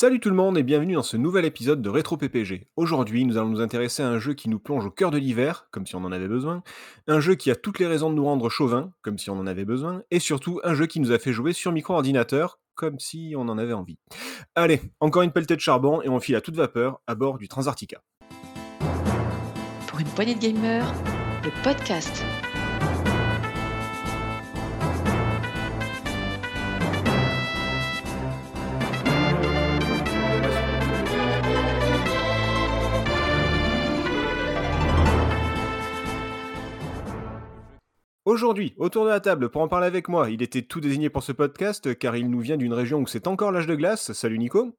Salut tout le monde et bienvenue dans ce nouvel épisode de Rétro PPG. Aujourd'hui, nous allons nous intéresser à un jeu qui nous plonge au cœur de l'hiver, comme si on en avait besoin, un jeu qui a toutes les raisons de nous rendre chauvins, comme si on en avait besoin, et surtout un jeu qui nous a fait jouer sur micro-ordinateur, comme si on en avait envie. Allez, encore une pelletée de charbon et on file à toute vapeur à bord du Transarctica. Pour une poignée de gamers, le podcast. Aujourd'hui, autour de la table, pour en parler avec moi, il était tout désigné pour ce podcast car il nous vient d'une région où c'est encore l'âge de glace. Salut Nico.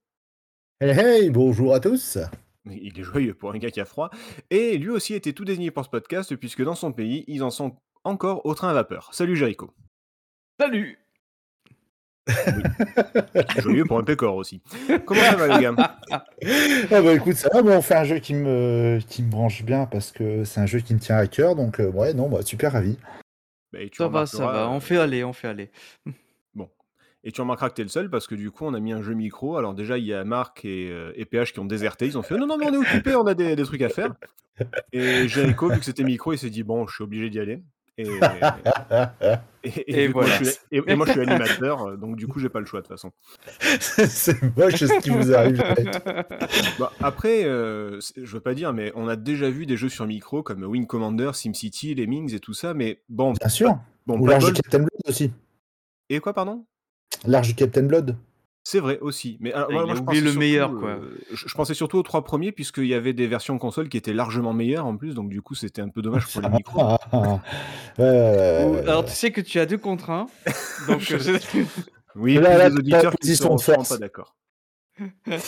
Hey hey, bonjour à tous. Il est joyeux pour un gars qui a froid. Et lui aussi était tout désigné pour ce podcast puisque dans son pays, ils en sont encore au train à vapeur. Salut Jericho. Salut Joyeux pour un pécor aussi. Comment ça va les gars? Ah bah écoute, ça va, on fait un jeu qui me, qui me branche bien parce que c'est un jeu qui me tient à cœur, donc euh, ouais, non, bah super ravi. Bah, et tu Ça va, ça remarqueras, va, on fait aller, on fait aller. Bon. Et tu remarqueras que t'es le seul parce que du coup on a mis un jeu micro. Alors déjà il y a Marc et, euh, et PH qui ont déserté. Ils ont fait non non mais on est occupé, on a des, des trucs à faire. Et Jericho vu que c'était micro, il s'est dit bon je suis obligé d'y aller. Et, moi, voilà. je suis, et- et moi, je suis animateur, euh, donc du coup j'ai pas le choix de toute façon. c'est moche ce qui vous arrive. Bah, après, euh, je veux pas dire, mais on a déjà vu des jeux sur micro comme Wing Commander, SimCity, Lemmings et tout ça. Mais bon, Bien sûr. bon Ou bol. Captain Blood aussi. Et quoi pardon? L'arche du Captain Blood. C'est vrai aussi. Mais alors, moi, je oublié le meilleur, surtout, quoi. euh, je, je pensais surtout aux trois premiers, puisqu'il y avait des versions console qui étaient largement meilleures en plus, donc du coup c'était un peu dommage pour les micros. Alors tu sais que tu as deux contre un, donc Je euh, sais. Oui, Là, là, les auditeurs qui force. pas d'accord. Ouais,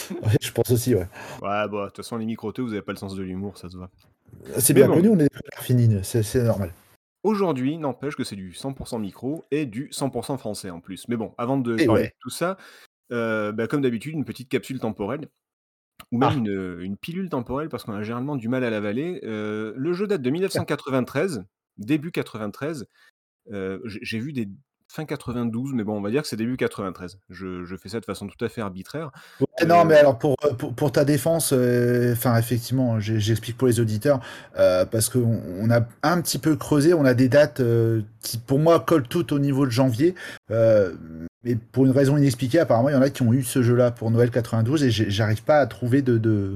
je pense aussi, ouais. Ouais, bon, de toute façon, les microtés, vous avez pas le sens de l'humour, ça se voit. C'est bien bon. connu, on est finines, c'est c'est normal. Aujourd'hui, n'empêche que c'est du 100% micro et du 100% français en plus. Mais bon, avant de Et parler ouais. de tout ça, euh, bah, comme d'habitude, une petite capsule temporelle. Ou même Ah. une, une pilule temporelle parce qu'on a généralement du mal à l'avaler. Euh, le jeu date de 1993, début 93. Euh, j'ai vu des fin 92, mais bon, on va dire que c'est début 93. Je, je fais ça de façon tout à fait arbitraire. Ouais, Euh, Non, mais alors pour, pour, pour ta défense, euh, enfin effectivement, j'explique pour les auditeurs, euh, parce qu'on on a un petit peu creusé, on a des dates euh, qui pour moi collent toutes au niveau de janvier, euh, mais pour une raison inexpliquée, apparemment il y en a qui ont eu ce jeu-là pour Noël 92 et j'arrive pas à trouver de, de,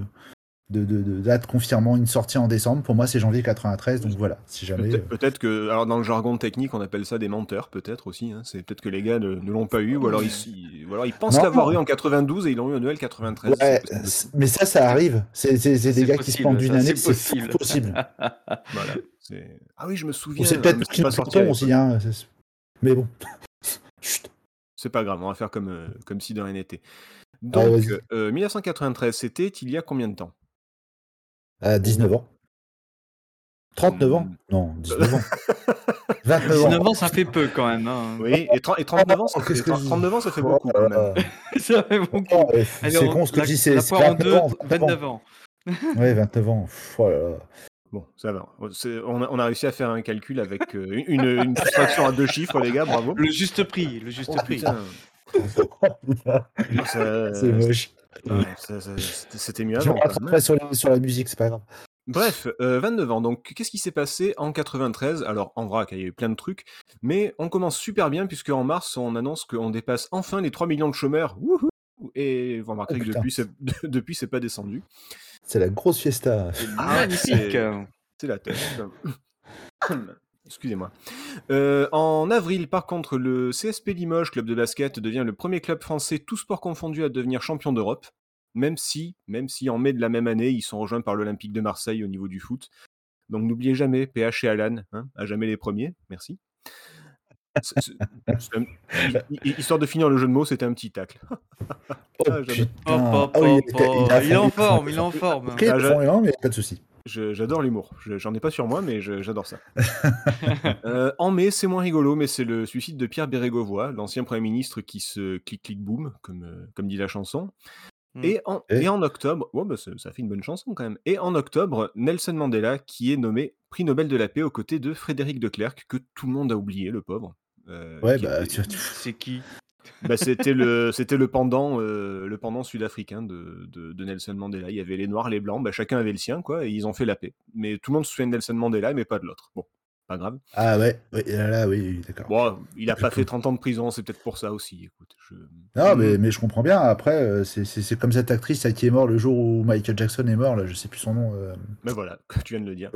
de, de- de date confirmant une sortie en décembre. Pour moi c'est janvier 93, donc voilà, si jamais. Peut-être peut-être que, alors dans le jargon technique, on appelle ça des menteurs, peut-être aussi. hein. C'est peut-être que les gars ne, ne l'ont pas eu, ou alors ils, ils- ou alors ils pensent l'avoir eu en 92 et ils l'ont eu en Noël 93. Ouais, mais ça, ça arrive. C'est des gars qui se pendent d'une année, c'est possible. possible. Voilà. c'est- Ah oui, je me souviens. Ou c'est hein, peut-être mais parce qu'il pas nous sorti à canton aussi, hein. Mais bon. Chut. C'est pas grave, on va faire comme, euh, comme si de rien n'était. Donc, vas-y. euh, 1993, c'était il y a combien de temps? À 19 ans. 39 ans? Hmm. Non, 19 ans. 29 ans. 19 ans ça fait peu quand même. Hein. Oui, et, 30 et 39 ans, ça fait, qu'est-ce que je dis? 39 ans, ça fait beaucoup quand même. là. ça fait beaucoup. Oh, Allez, c'est on- con ce que la- je dis, c'est la c'est poire en 29 deux, ans. 29 ans. Ouais, 29 ans. Pff, oh. Bon, ça va. C'est- On a, on a réussi à faire un calcul avec euh, une, une soustraction à deux chiffres, les gars, bravo. Le juste prix, le juste Oh, prix. c'est moche. Ouais, c'était mieux avant. sur, la- sur la musique, c'est pas grave. Bref, euh, 29 ans. Donc, qu'est-ce qui s'est passé en 93 Alors, en vrac, il y a eu plein de trucs, mais on commence super bien puisque en mars, on annonce qu'on dépasse enfin les 3 millions de chômeurs. Wouhou Et vous remarquerez Oh, que putain. depuis, c'est- depuis, c'est pas descendu. C'est la grosse fiesta. Ah, Magnifique. c'est- C'est la tête. Excusez-moi. Euh, en avril, par contre, le CSP Limoges, club de basket, devient le premier club français, tout sport confondu, à devenir champion d'Europe. Même si, même si en mai de la même année, ils sont rejoints par l'Olympique de Marseille au niveau du foot. Donc n'oubliez jamais, PH et Alan, hein, à jamais les premiers. Merci. Histoire de finir le jeu de mots, c'était un petit tacle. Oh Ah, Ah il était- hop. a Il est en forme, il est en forme. Ah, mais pas de souci. Je- J'adore l'humour. Je- J'en ai pas sur moi, mais je- j'adore ça. Euh, en mai, c'est moins rigolo, mais c'est le suicide de Pierre Bérégovoy, l'ancien Premier ministre qui se clic-clic-boum, comme, euh, comme dit la chanson. Mm. Et, en, Et et en octobre, ouais, bah, ça, ça fait une bonne chanson quand même. Et en octobre, Nelson Mandela, qui est nommé prix Nobel de la paix aux côtés de Frédéric de Klerk, que tout le monde a oublié, le pauvre. Ouais, bah, était- C'est qui? Bah, c'était le, c'était le pendant, euh, le pendant sud-africain de, de, de Nelson Mandela. Il y avait les noirs, les blancs, bah, chacun avait le sien, quoi, et ils ont fait la paix. Mais tout le monde se souvient de Nelson Mandela, mais pas de l'autre. Bon, pas grave. Ah ouais, oui, là, là, oui, d'accord. Bon, il a Je pas fait 30 ans de prison, c'est peut-être pour ça aussi. Écoute, je... Non, Mm. mais, mais je comprends bien. Après, euh, c'est- comme cette actrice qui est morte le jour où Michael Jackson est mort. Là, je sais plus son nom. euh, Mais voilà, tu viens de le dire.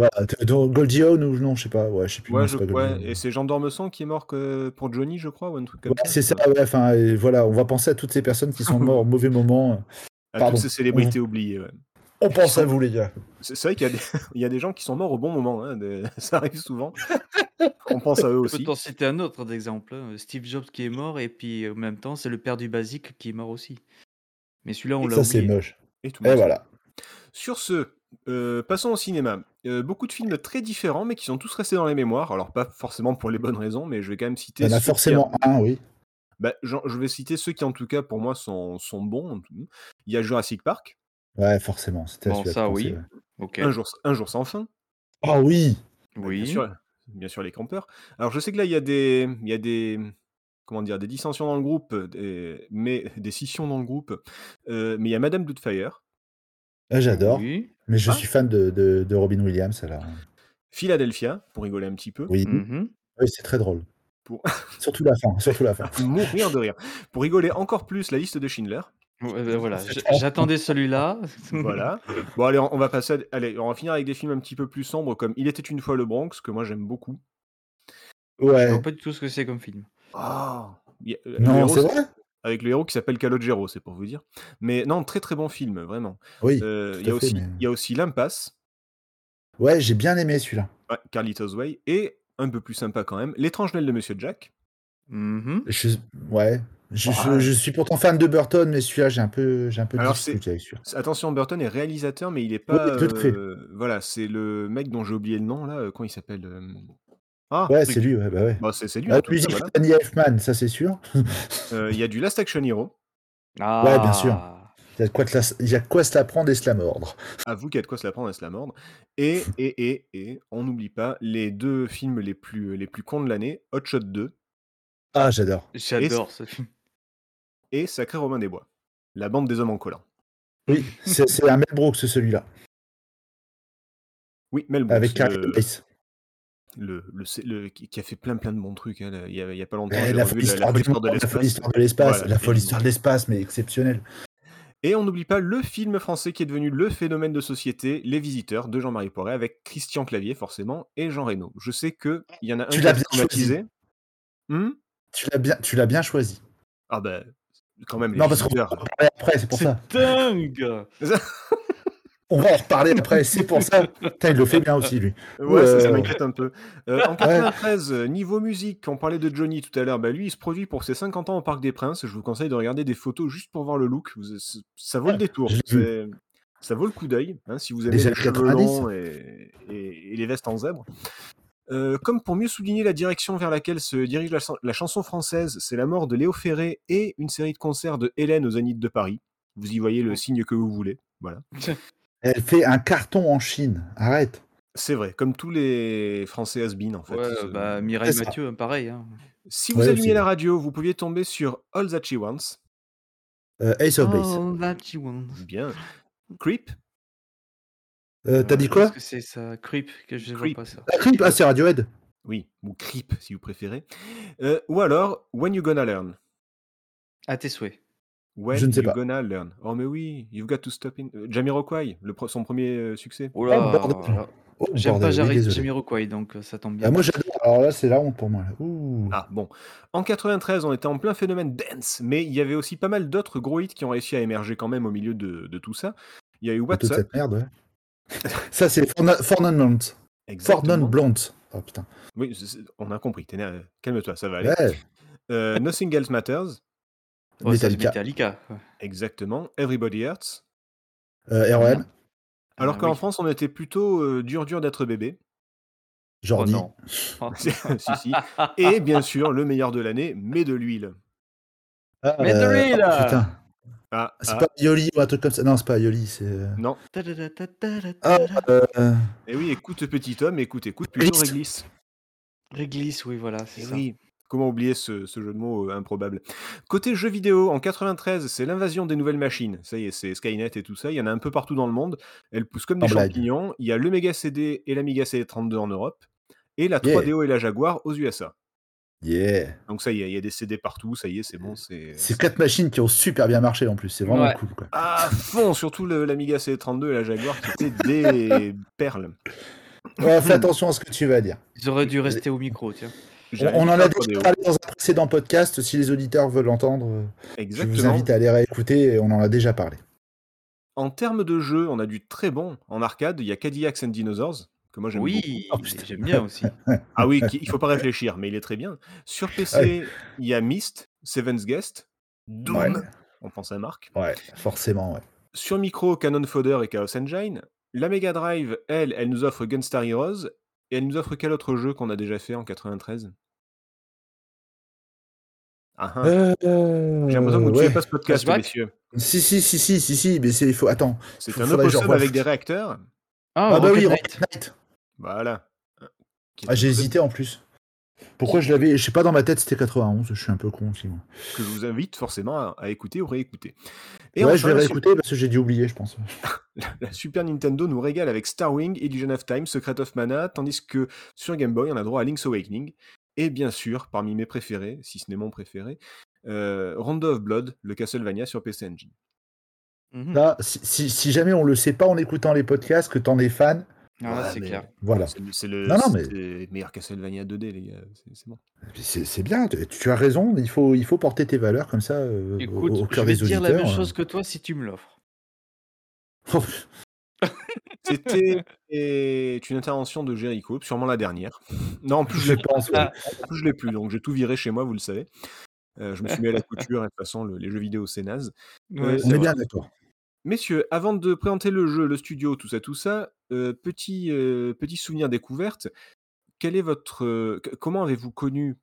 Goldie Hawn ou non, je sais pas. Ouais, je sais plus. Ouais, non, je, c'est pas ouais, et c'est Jean Dormesson qui est mort que pour Johnny, je crois, ou un truc comme Ouais, c'est ça. Ouais, enfin, voilà, on va penser à toutes ces personnes qui sont mortes au mauvais moment. À Pardon. toutes ces célébrités oubliées, ouais. On pense à vous, les gars. C'est vrai qu'il y, a des- il y a des gens qui sont morts au bon moment, hein, des- ça arrive souvent. On pense à eux Je aussi. peux t'en citer un autre d'exemple. hein. Steve Jobs qui est mort, et puis en même temps, c'est le père du basique qui est mort aussi. Mais celui-là, on l'a Ça, c'est moche. Et, tout Et le monde. voilà. Sur ce, euh, passons au cinéma. Euh, beaucoup de films très différents, mais qui sont tous restés dans les mémoires. Alors, pas forcément pour les bonnes raisons, mais je vais quand même citer. Il y en a ceux qui- forcément un, oui. Bah, je vais citer ceux qui, en tout cas, pour moi, sont, sont bons. Il y a Jurassic Park, Ouais, forcément. C'était à Bon, celui-là ça, que je pensais, oui. ouais. Ok. un, jour, un jour sans fin. Ah oui Bah, Oui. Bien sûr, bien sûr, les campeurs. Alors, je sais que là, il y a des, il y a des, comment dire, des dissensions dans le groupe, des, mais des scissions dans le groupe. Euh, mais il y a Madame Doubtfire, Ah, J'adore. Oui. Mais je Ah. suis fan de, de, de Robin Williams, alors. Philadelphia, pour rigoler un petit peu. Oui, Mhm. oui c'est très drôle. Pour Surtout la fin. Surtout la fin. mourir de rire. Pour rigoler encore plus, la liste de Schindler. Ouais, ben voilà, j'attendais celui-là. Voilà. Bon, allez, on on va passer. à- Allez, on va finir avec des films un petit peu plus sombres, comme Il était une fois le Bronx, que moi j'aime beaucoup. Je Ouais. vois pas du tout ce que c'est comme film. Ah euh, Non, c'est vrai? Avec le héros qui s'appelle Calogero, c'est pour vous dire. Mais non, très très bon film, vraiment. Oui. Euh, Il y, a aussi- mais- il y a aussi L'Impasse, Ouais, j'ai bien aimé celui-là. ouais, Carlitos Way, et un peu plus sympa quand même, L'étrange Noël de Monsieur Jack. Je... Ouais. Je, je- Ouais. je suis pourtant fan de Burton, mais celui-là, j'ai un peu, j'ai un peu de Alors, difficulté avec celui-là. Attention, Burton est réalisateur, mais il est pas. Oui, euh, voilà, c'est le mec dont j'ai oublié le nom là. euh, Comment il s'appelle euh, Ah, Ouais, c'est lui, ouais, bah ouais. Bah, c'est c'est lui. La tout cas, musique, voilà. Danny Elfman, ça c'est sûr. Euh, Il y a du Last Action Hero. Ah. bien sûr. Il y a de quoi, te la- il y a de quoi se la prendre et se la mordre. À vous qu'il y a de quoi se la prendre et se la mordre. Et, et, et, et, on n'oublie pas les deux films les plus, les plus cons de l'année Hot Shot 2 Ah, j'adore. J'adore ce film. Et Sacré Romain des Bois. La bande des hommes en collant. Oui, c'est un Mel Brooks, celui-là. Oui, Mel Brooks, Avec Carrie le, le, le- le- qui a fait plein plein de bons trucs. hein, il, y a, il y a pas longtemps, Eh, la folle histoire monde, de la folle l'espace. histoire de l'espace, Voilà, la folle histoire de l'espace, mais exceptionnelle. Et on n'oublie pas le film français qui est devenu le phénomène de société, Les Visiteurs, de Jean-Marie Poiret, avec Christian Clavier, forcément, et Jean Reno. Je sais qu'il y en a un Tu qui l'as a bien traumatisé. Hmm? Tu l'as bien, tu l'as bien choisi. ah ben, quand même, Les Non, parce qu'on va en reparler après, c'est pour ça. dingue On va en reparler après, c'est pour ça. Putain, il le fait bien aussi, lui. Ouais, ça, ça Euh, m'inquiète un peu. Euh, en 93, euh, niveau musique, on parlait de Johnny tout à l'heure, bah lui, il se produit pour ses 50 ans au Parc des Princes. Je vous conseille de regarder des photos juste pour voir le look. Ça vaut le Ouais, détour. Ça vaut le coup d'œil, hein, si vous aimez Les cheveux 90. longs et, et- et les vestes en zèbre. Euh, comme pour mieux souligner la direction vers laquelle se dirige la, chan- la chanson française, c'est la mort de Léo Ferré et une série de concerts de Hélène aux Zénith de Paris. Vous y voyez le signe que vous voulez. Voilà. Elle fait un carton en Chine. Arrête. C'est vrai, comme tous les Français has en fait. Ouais, bah Mireille. Mathieu, pareil. Hein. Si vous Ouais, la radio, vous pouviez tomber sur All That She Wants. Euh, Ace of Base. Oh, that you want. Bien. Creep. Euh, T'as dit Euh, quoi que c'est ça Creep, que je vois Creep. pas ça. Ah, Creep, ah, c'est Radiohead. Oui, ou Creep si vous préférez. Euh, ou alors When You Gonna Learn. À tes souhaits. When Je ne sais You pas. Gonna Learn. Oh mais oui, You've Got to Stop in. euh, Jamiroquai, le pro- son premier euh, succès. Oh là, Oh, bordel. là. Oh, J'aime pas oui, Jari- désolé. Jamiroquai, donc euh, ça tombe bien. Ah, moi j'adore. Alors là, c'est la honte pour moi. là. Ouh. Ah bon. En 93, on était en plein phénomène dance, mais il y avait aussi pas mal d'autres gros hits qui ont réussi à émerger quand même au milieu de, de tout ça. Il y a eu Toute What's Up. cette merde, ouais. Ça, c'est Blonde. Exactement. Fortnite Blonde. Oh putain. Oui, on a compris. T'es né- Calme-toi, ça va aller. Ouais. Euh, Nothing Else Matters. C'est Metallica. Metallica. Exactement. Everybody Hurts. Euh, REM. Alors Ah, qu'en oui. France, on était plutôt euh, dur dur d'être bébé. Oh Jordi. non. Oh. si, si. Et bien sûr, le meilleur de l'année, mais de l'huile. Ah, Mais de lui, oh, là. putain. Ah, C'est ah, pas Yoli ou un truc comme ça. Non, c'est pas Yoli, c'est. non. Ah, euh, Et oui, écoute, petit homme, écoute, écoute, plutôt Réglisse. réglisse. Réglisse, oui, voilà, c'est Et ça. oui. Comment oublier ce, ce jeu de mots euh, improbable? Côté jeux vidéo, en 93, c'est l'invasion des nouvelles machines. Ça y est, c'est Skynet et tout ça. Il y en a un peu partout dans le monde. Elles poussent comme des blague. champignons. Il y a le Mega CD et l'Amiga CD32 en Europe. Et la Yeah. 3DO et la Jaguar aux USA. Yeah. Donc ça y est, il y a des CD partout. Ça y est, c'est bon. C'est C'est quatre machines qui ont super bien marché en plus. C'est vraiment Ouais. cool. Quoi. à fond, surtout l'Amiga CD32 et la Jaguar qui étaient des perles. Ouais, fais attention à ce que tu vas dire. Ils auraient dû rester au micro, tiens. On, en a déjà 3DO. parlé dans un précédent podcast. Si les auditeurs veulent l'entendre, euh, je vous invite à aller réécouter. et On en a déjà parlé. En termes de jeux, on a du très bon. En arcade, il y a Cadillacs and Dinosaurs, que moi j'aime beaucoup. Oui, Oh, j'aime bien aussi. Ah oui, qui- il faut pas réfléchir, mais il est très bien. Sur PC, il y a Myst, Seven's Guest, Doom, Ouais. on pense à Marc. Ouais, forcément. Ouais. Sur micro, Cannon Fodder et Chaos Engine. La Mega Drive, elle, elle nous offre Gunstar Heroes. Et elle nous offre quel autre jeu qu'on a déjà fait en 93 Ah, ah. Euh, J'ai l'impression que vous ne ouais. pas ce podcast, Flashback? messieurs. Si, si, si, si, si, si, mais c'est, il faut. Attends. C'est Faut- un faudrait que je opossum revoie. avec des réacteurs. Ah, Ah, bah oui, Rocket Rocket Knight. Voilà. Ah, j'ai hésité en plus. Pourquoi je l'avais Je sais pas, dans ma tête, c'était 91. Je suis un peu con aussi. moi. Que je vous invite forcément à, à écouter ou réécouter. Et ouais, enfin, je vais réécouter parce que j'ai dû oublier, je pense. La Super Nintendo nous régale avec Star Wing, Illusion of Time, Secret of Mana, tandis que sur Game Boy, on a droit à Link's Awakening. Et bien sûr, parmi mes préférés, si ce n'est mon préféré, euh, Rondo of Blood, le Castlevania sur PC Engine. Mhm. Là, si, si, si jamais on le sait pas en écoutant les podcasts, que t'en es fan, Ah, Ouais, c'est mais clair. voilà. C'est le, c'est le- Non, non, mais- le meilleur Castlevania 2D, les gars. C'est c'est bon. C'est c'est bien, tu, tu as raison, il faut, il faut porter tes valeurs comme ça euh, Écoute, au, je cœur vais des te dire auditeurs. la même chose que toi si tu me l'offres. C'était une intervention de Jericho, sûrement la dernière. Non, en plus, je je l'ai pense, ouais. En plus, je l'ai plus, donc j'ai tout viré chez moi, vous le savez. Euh, je me suis mis à la couture, et de toute façon, le- les jeux vidéo, c'est naze. Ouais, Euh, c'est On est bien d'accord. Messieurs, avant de présenter le jeu, le studio, tout ça, tout ça, euh, petit, euh, petit souvenir découverte. Quel est votre, euh, comment avez-vous connu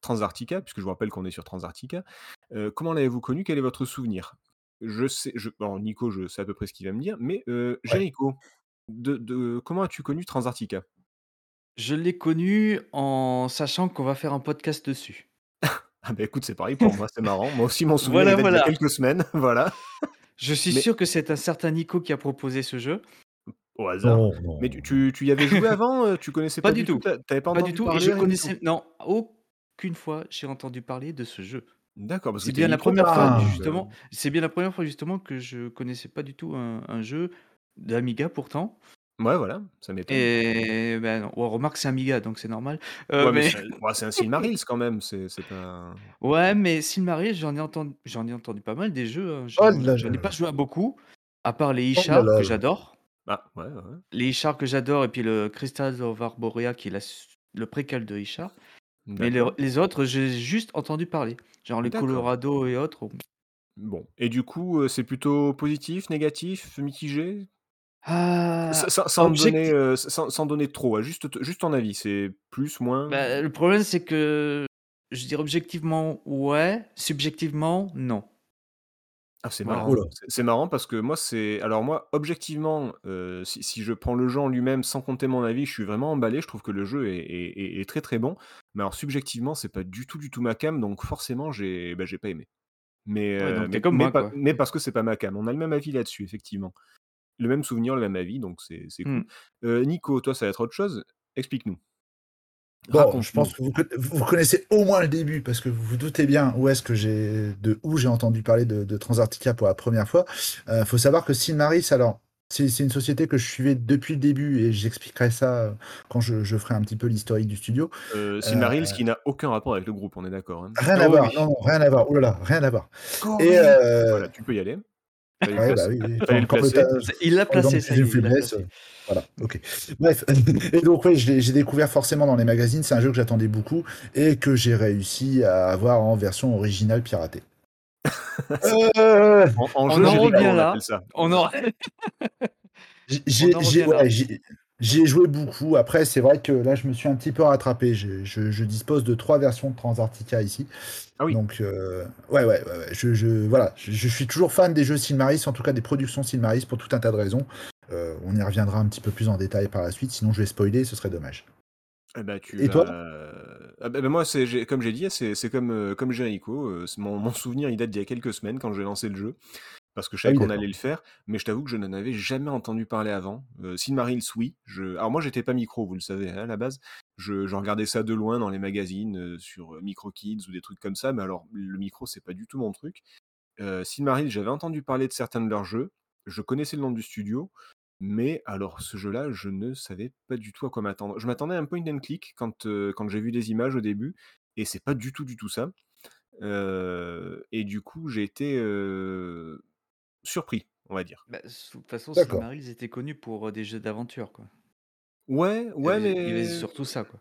Transarctica, puisque je vous rappelle qu'on est sur Transarctica. euh, comment l'avez-vous connu? Quel est votre souvenir? Je sais, je, Nico, je sais à peu près ce qu'il va me dire, mais euh, Jericho, de, de- comment as-tu connu Transarctica? Je l'ai connu en sachant qu'on va faire un podcast dessus. Ah bah écoute, c'est pareil pour moi, c'est marrant. Moi aussi, mon souvenir Voilà, il a voilà. quelques semaines, voilà, Je suis Mais- sûr que c'est un certain Nico qui a proposé ce jeu. au hasard. Non, non. Mais tu, tu, tu y avais joué avant euh, Tu connaissais pas, Pas du tout. pas du tout. Et parler je rien du connaissais. tout Non, aucune fois j'ai entendu parler de ce jeu. D'accord, parce que C'est bien la première fois, justement. C'est bien la première fois, justement, que je connaissais pas du tout un, un jeu d'Amiga pourtant. Ouais, voilà, ça m'étonne. Et ben, non. Ouais, remarque, c'est Amiga, donc c'est normal. Euh, Ouais, mais mais... c'est ouais, c'est un Silmarils quand même, c'est c'est pas. Ouais, mais Silmaril, j'en ai entendu, j'en ai entendu pas mal des jeux. hein. Oh J'en là j'en ai là pas joué à beaucoup, à part les Oh Ishar là là. que j'adore. Ah, ouais, ouais. Les Ishar que j'adore et puis le Crystal of Arborea qui est la su- le préquel de Ishar. Mais les, D'accord. les autres, j'ai juste entendu parler. Genre les D'accord. Colorado et autres. Bon. Et du coup, euh, c'est plutôt positif, négatif, mitigé? Ah, Sa- sa- sans, donner, euh, sans, sans donner trop, juste, juste ton avis, c'est plus, moins bah, le problème, c'est que je dirais objectivement ouais, subjectivement non. Ah, c'est Voilà. marrant. C'est- marrant parce que moi, c'est. Alors, moi, objectivement, euh, si, si je prends le jeu en lui-même sans compter mon avis, je suis vraiment emballé. Je trouve que le jeu est, est- est- est très très bon. Mais alors, subjectivement, c'est pas du tout du tout ma cam. Donc, forcément, j'ai bah, j'ai pas aimé. Mais, Ouais, donc euh, mais, comme mais moi, pas- mais parce que c'est pas ma cam. On a le même avis là-dessus, effectivement. Le même souvenir, le même avis. Donc, c'est c'est cool. Euh, Nico, toi, ça va être autre chose? Explique-nous. Bon, je pense que vous, vous connaissez au moins le début parce que vous vous doutez bien où est-ce que j'ai de où j'ai entendu parler de, de Transarctica pour la première fois. Euh, faut savoir que Silmaris, alors c'est une société que je suivais depuis le début et j'expliquerai ça quand je, je ferai un petit peu l'historique du studio. Euh, Silmarils qui n'a aucun rapport avec le groupe, on est d'accord. Hein? Rien à Oh voir, oui. non, non, rien à voir. Oh là là, rien à voir. Et euh, Voilà, tu peux y aller. Ouais, bah oui, Il l'a placé, ça Faiblesse, Voilà, ok. Bref, et donc l'ai j'ai découvert forcément dans les magazines, c'est un jeu que j'attendais beaucoup et que j'ai réussi à avoir en version originale piratée. Euh, En, en On en revient là. On en... j'ai- ouais, j'ai- j'y ai joué beaucoup. Après, c'est vrai que là, je me suis un petit peu rattrapé. Je, je- je dispose de trois versions de Transarctica ici. Ah oui. Donc, euh, ouais, ouais, ouais, ouais, Je, je- voilà. Je, suis toujours fan des jeux Silmaris, en tout cas des productions Silmaris, pour tout un tas de raisons. Euh, on y reviendra un petit peu plus en détail par la suite, sinon je vais spoiler, ce serait dommage. Eh ben, tu Et vas- toi? Ah bah, bah, moi, c'est comme j'ai dit, c'est comme, heu, comme Jericho, mon mon souvenir, il date d'il y a quelques semaines quand j'ai lancé le jeu, parce que je Ah savais oui, qu'on allait le faire, mais je t'avoue que je n'en avais jamais entendu parler avant. Heu, Silmarils, oui, je alors moi, j'étais pas micro, vous le savez, hein, à la base. Je je regardais ça de loin dans les magazines, heu, sur, heu, Micro Kids ou des trucs comme ça, mais alors le micro, c'est pas du tout mon truc. Heu, Silmarils, j'avais entendu parler de certains de leurs jeux, je connaissais le nom du studio, mais alors ce jeu-là, je ne savais pas du tout à quoi m'attendre. Je m'attendais à un point and click quand, heu, quand j'ai vu des images au début et c'est pas du tout, du tout ça. Et du coup, j'ai été, surpris, on va dire. Bah, de toute façon. Silmarils était connu pour, heu, des jeux d'aventure, quoi. Ouais, ouais, avait il avait mais surtout ça, quoi.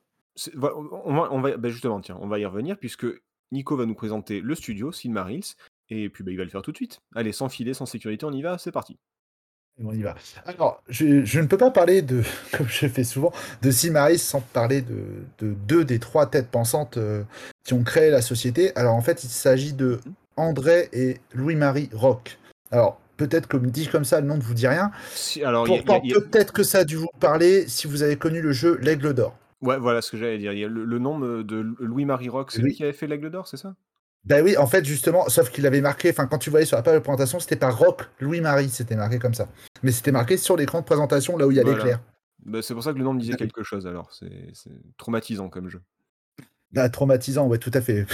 on va on va bah, justement, tiens, on va y revenir puisque Nico va nous présenter le studio, Silmarils et puis, bah, il va le faire tout de suite. Allez, sans filet, sans sécurité, on y va, c'est parti. On y va. Alors, je je ne peux pas parler de comme je fais souvent, de Silmarils sans parler de de 2 des 3 têtes pensantes, heu, qui ont créé la société. Alors, en fait, il s'agit de Mmh André et Louis-Marie Roch. Alors, peut-être que dit comme ça, le nom ne vous dit rien. Si alors Pourtant, a peut-être que ça a dû vous parler si vous avez connu le jeu L'Aigle d'or. ouais, voilà ce que j'allais dire. Il y a le le nom de Louis-Marie Roch, c'est lui qui avait fait l'Aigle d'or, c'est ça? Bah oui, en fait, justement, sauf qu'il avait marqué, enfin, quand tu voyais sur la page de présentation, c'était pas Roch Louis-Marie, c'était marqué comme ça. Mais c'était marqué sur l'écran de présentation, là où il y a Voilà. l'éclair. Bah, c'est pour ça que le nom me disait oui. quelque chose alors, c'est c'est traumatisant comme jeu. Ah, traumatisant, ouais, tout à fait.